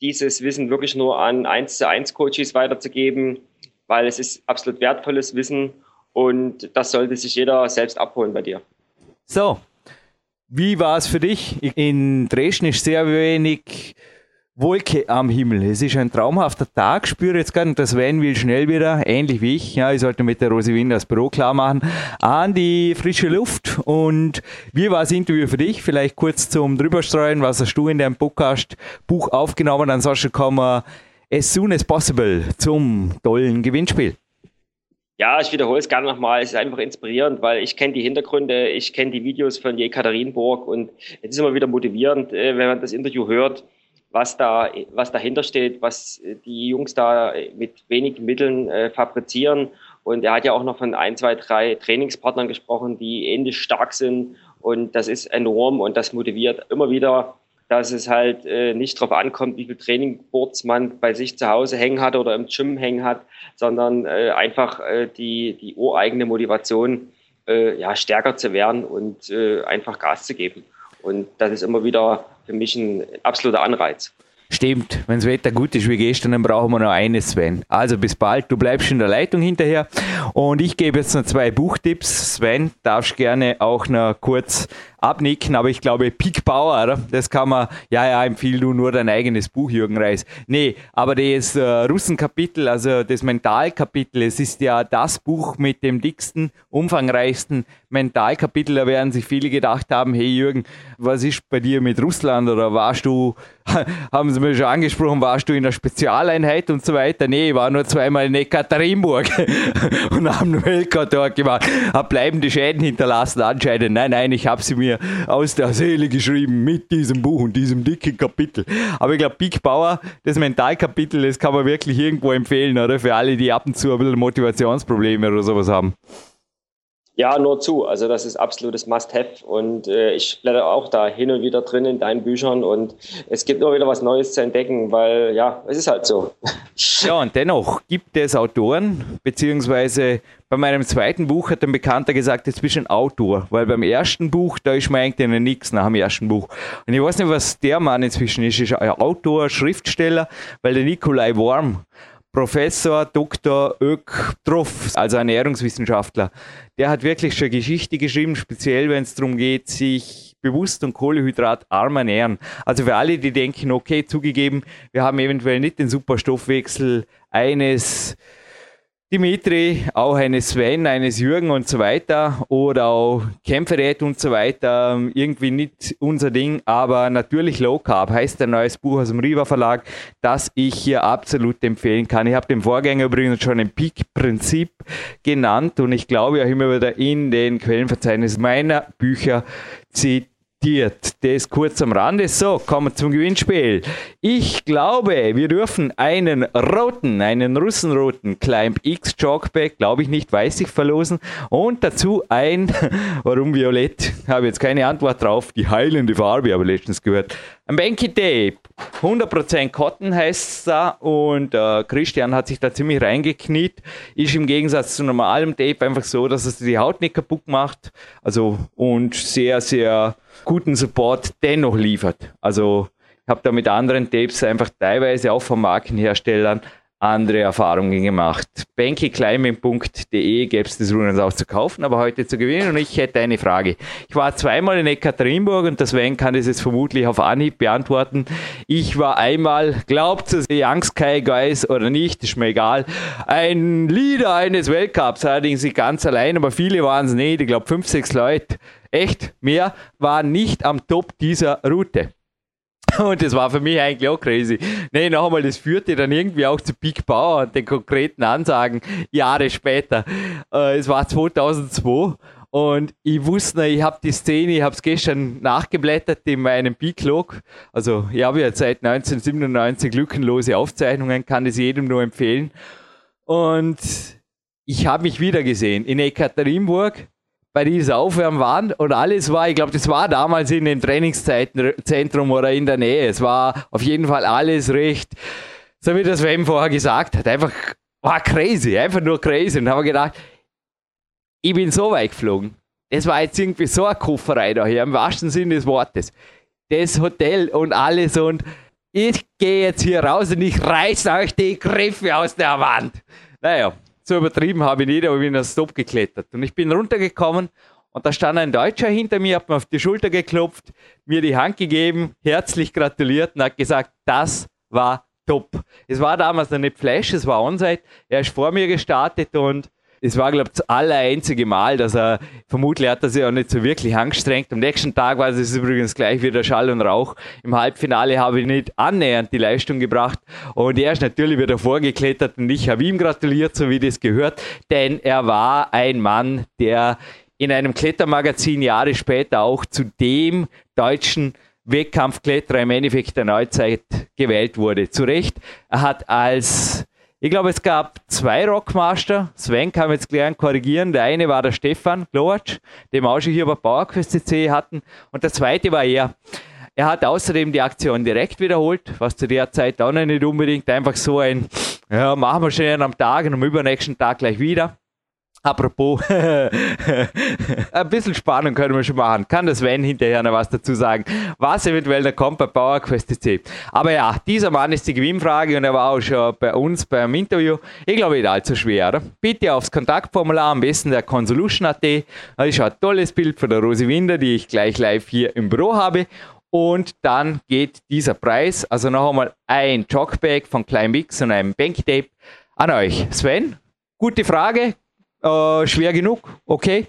dieses Wissen wirklich nur an 1 zu 1 Coaches weiterzugeben, weil es ist absolut wertvolles Wissen und das sollte sich jeder selbst abholen bei dir. So, wie war es für dich? In Dresden ist sehr wenig Wolke am Himmel. Es ist ein traumhafter Tag. Spüre jetzt gerade, das Van will schnell wieder, ähnlich wie ich. Ja, ich sollte mit der Rosi Wien das Büro klar machen, an die frische Luft. Und wie war das Interview für dich? Vielleicht kurz zum Drüberstreuen. Was hast du in deinem Podcast Buch aufgenommen? Ansonsten kommen wir as soon as possible zum tollen Gewinnspiel. Ja, ich wiederhole es gerne nochmal. Es ist einfach inspirierend, weil ich kenne die Hintergründe, ich kenne die Videos von Jekaterinburg und es ist immer wieder motivierend, äh, wenn man das Interview hört, was da, was dahinter steht, was die Jungs da mit wenigen Mitteln äh, fabrizieren. Und er hat ja auch noch von ein, zwei, drei Trainingspartnern gesprochen, die ähnlich stark sind. Und das ist enorm und das motiviert immer wieder dass es halt äh, nicht darauf ankommt, wie viel Trainingboards man bei sich zu Hause hängen hat oder im Gym hängen hat, sondern äh, einfach äh, die, die ureigene Motivation, äh, ja, stärker zu werden und äh, einfach Gas zu geben. Und das ist immer wieder für mich ein absoluter Anreiz. Stimmt, wenn das Wetter gut ist wie gestern, dann brauchen wir noch eines, Sven. Also bis bald, du bleibst in der Leitung hinterher. Und ich gebe jetzt noch zwei Buchtipps. Sven, darfst gerne auch noch kurz abnicken, aber ich glaube, Peak Power, das kann man, ja, ja, empfiehl du nur dein eigenes Buch, Jürgen Reis. Nee, aber das äh, Russenkapitel, also das Mentalkapitel, es ist ja das Buch mit dem dicksten, umfangreichsten Mentalkapitel. Da werden sich viele gedacht haben, hey Jürgen, was ist bei dir mit Russland oder warst du, haben sie mir schon angesprochen, warst du in der Spezialeinheit und so weiter? Nee, ich war nur zweimal in Ekaterinburg und haben Weltcup dort gemacht, habe bleibende Schäden hinterlassen anscheinend. Nein, nein, ich habe sie mir mir aus der Seele geschrieben mit diesem Buch und diesem dicken Kapitel. Aber ich glaube, Big Power, das Mentalkapitel, das kann man wirklich irgendwo empfehlen, oder? Für alle, die ab und zu ein bisschen Motivationsprobleme oder sowas haben. Ja, nur zu. Also das ist absolutes Must-Have und äh, ich blätter auch da hin und wieder drin in deinen Büchern und es gibt immer wieder was Neues zu entdecken, weil ja, es ist halt so. Ja, und dennoch gibt es Autoren, beziehungsweise bei meinem zweiten Buch hat ein Bekannter gesagt, ein Autor, weil beim ersten Buch, da ist mir eigentlich nichts nach dem ersten Buch. Und ich weiß nicht, was der Mann inzwischen ist. Ist ein Autor, Schriftsteller, weil der Nikolai Worm Professor Dr. Ök Truff, also Ernährungswissenschaftler, der hat wirklich schon Geschichte geschrieben, speziell wenn es darum geht, sich bewusst und kohlehydratarm ernähren. Also für alle, die denken, okay, zugegeben, wir haben eventuell nicht den Superstoffwechsel eines Dimitri, auch eines Sven, eines Jürgen und so weiter oder auch Kämpferät und so weiter. Irgendwie nicht unser Ding, aber natürlich Low Carb heißt ein neues Buch aus dem Riva Verlag, das ich hier absolut empfehlen kann. Ich habe den Vorgänger übrigens schon im Peak-Prinzip genannt und ich glaube auch immer wieder in den Quellenverzeichnis meiner Bücher zitiert diskutiert. Das kurz am Rande. So, kommen wir zum Gewinnspiel. Ich glaube, wir dürfen einen roten, einen russenroten Climb X Chalkback, glaube ich nicht, weiß ich, verlosen. Und dazu ein, warum violett, habe jetzt keine Antwort drauf, die heilende Farbe, habe ich letztens gehört. Ein Banky Tape, 100% Cotton heißt es da und äh, Christian hat sich da ziemlich reingekniet. Ist im Gegensatz zu normalem Tape einfach so, dass es die Haut nicht kaputt macht. Also und sehr, sehr guten Support dennoch liefert. Also ich habe da mit anderen Tapes einfach teilweise auch von Markenherstellern andere Erfahrungen gemacht. bankyklimbing.de gäbe es das übrigens auch zu kaufen, aber heute zu gewinnen. Und ich hätte eine Frage. Ich war zweimal in Ekaterinburg und das Sven kann das jetzt vermutlich auf Anhieb beantworten. Ich war einmal, glaubt es Youngs Kai Guys oder nicht, ist mir egal, ein Leader eines Weltcups, allerdings nicht ganz allein, aber viele waren es nicht. Ich glaube fünf, sechs Leute. Echt, mehr waren nicht am Top dieser Route. Und das war für mich eigentlich auch crazy. Nee, noch einmal, das führte dann irgendwie auch zu Big Bauer und den konkreten Ansagen Jahre später. Äh, es war 2002 und ich wusste, ich habe die Szene, ich habe es gestern nachgeblättert in meinem Peak-Log. Also ich habe ja seit 1997 lückenlose Aufzeichnungen, kann es jedem nur empfehlen. Und ich habe mich wieder gesehen in Ekaterinburg bei dieser Aufwärmwand und alles war, ich glaube, das war damals in dem Trainingszentrum oder in der Nähe. Es war auf jeden Fall alles recht, so wie das Wem vorher gesagt hat, einfach war crazy, einfach nur crazy. Und habe gedacht, ich bin so weit geflogen. Es war jetzt irgendwie so eine Kofferei da hier, im wahrsten Sinne des Wortes. Das Hotel und alles und ich gehe jetzt hier raus und ich reiß euch die Griffe aus der Wand. Naja, so übertrieben habe ich nicht, aber ich bin als Stop geklettert. Und ich bin runtergekommen und da stand ein Deutscher hinter mir, hat mir auf die Schulter geklopft, mir die Hand gegeben, herzlich gratuliert und hat gesagt, das war top. Es war damals noch nicht Flash, es war Onside. Er ist vor mir gestartet und es war, glaube ich, das allereinzige Mal, dass er, vermutlich hat er sich auch nicht so wirklich angestrengt. Am nächsten Tag war es übrigens gleich wieder Schall und Rauch. Im Halbfinale habe ich nicht annähernd die Leistung gebracht. Und er ist natürlich wieder vorgeklettert und ich habe ihm gratuliert, so wie das gehört. Denn er war ein Mann, der in einem Klettermagazin Jahre später auch zu dem deutschen Wettkampfkletterer im Endeffekt der Neuzeit gewählt wurde. Zu Recht. Er hat als ich glaube, es gab zwei Rockmaster. Sven kann jetzt gleich korrigieren. Der eine war der Stefan Glowacz, den wir auch schon hier bei PowerQuest CC hatten. Und der zweite war er. Er hat außerdem die Aktion direkt wiederholt, was zu der Zeit auch noch nicht unbedingt einfach so ein, ja, machen wir schnell am Tag und am übernächsten Tag gleich wieder. Apropos, ein bisschen Spannung können wir schon machen. Kann das Sven hinterher noch was dazu sagen, was eventuell da kommt bei PowerQuest C. Aber ja, dieser Mann ist die Gewinnfrage und er war auch schon bei uns beim Interview. Ich glaube nicht allzu schwer. Oder? Bitte aufs Kontaktformular, am besten der Consolution.at. Da ist ein tolles Bild von der Rosi Winder, die ich gleich live hier im Büro habe. Und dann geht dieser Preis, also noch einmal ein Jogbag von Climbix und einem Banky Tape an euch. Sven, gute Frage, äh, schwer genug, okay?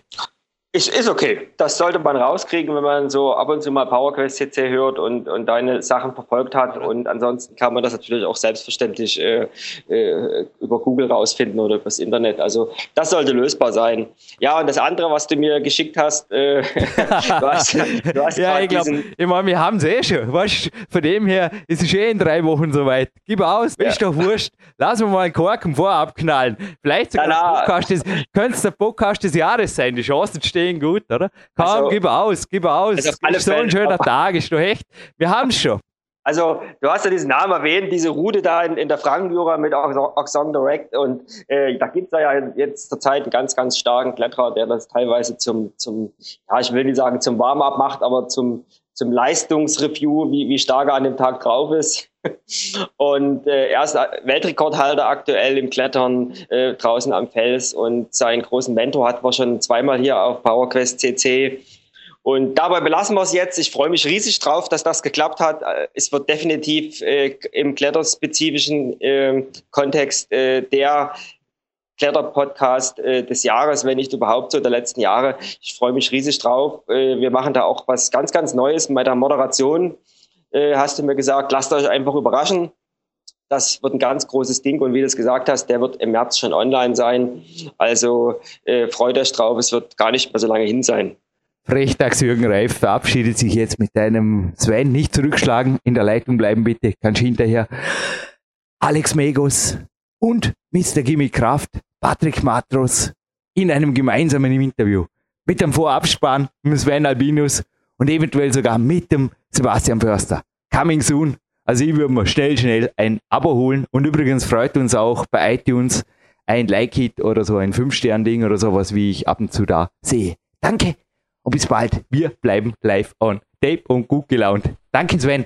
Ist, ist okay. Das sollte man rauskriegen, wenn man so ab und zu mal PowerQuest CC hört und, und deine Sachen verfolgt hat. Und ansonsten kann man das natürlich auch selbstverständlich äh, äh, über Google rausfinden oder übers Internet. Also das sollte lösbar sein. Ja, und das andere, was du mir geschickt hast, äh, du hast, du hast ja, ich glaube, ich meine, wir haben es eh schon. Weißt, von dem her ist es eh in drei Wochen soweit. Gib aus, ja. ist doch wurscht. Lass uns mal einen Korken vorab knallen. Vielleicht sogar ja, Podcast des, könnte es der Podcast des Jahres sein. Die Chancen stehen stehen gut, oder? Komm, also, gib aus, gib aus. Also ist so ein schöner Tag, ist doch echt. Wir haben es schon. Also, du hast ja diesen Namen erwähnt, diese Route da in, in der Frankenjura mit Oxon Direct und äh, da gibt's ja jetzt zurzeit einen ganz, ganz starken Kletterer, der das teilweise zum, zum ja, ich will nicht sagen zum Warm-up macht, aber zum, zum Leistungsreview, wie, wie stark er an dem Tag drauf ist. Und äh, er ist Weltrekordhalter aktuell im Klettern äh, draußen am Fels und seinen großen Mentor hatten wir schon zweimal hier auf PowerQuest CC. Und dabei belassen wir es jetzt. Ich freue mich riesig drauf, dass das geklappt hat. Äh, es wird definitiv äh, im kletterspezifischen äh, Kontext äh, der Kletterpodcast äh, des Jahres, wenn nicht überhaupt so der letzten Jahre. Ich freue mich riesig drauf. Äh, wir machen da auch was ganz, ganz Neues bei der Moderation. Äh, hast du mir gesagt, lasst euch einfach überraschen. Das wird ein ganz großes Ding und wie du es gesagt hast, der wird im März schon online sein. Also äh, freut euch drauf, es wird gar nicht mehr so lange hin sein. Frechtags Jürgen Reif verabschiedet sich jetzt mit deinem Sven. Nicht zurückschlagen, in der Leitung bleiben bitte. Kannst hinterher Alex Megos und Mr. Gimme Kraft, Patrick Matros in einem gemeinsamen Interview mit dem Vorabspann, mit Sven Albinus und eventuell sogar mit dem Sebastian Förster. Coming soon. Also ich würde mir schnell, schnell ein Abo holen. Und übrigens freut uns auch bei iTunes ein Like-Hit oder so ein 5-Stern-Ding oder sowas, wie ich ab und zu da sehe. Danke und bis bald. Wir bleiben live on tape und gut gelaunt. Danke Sven.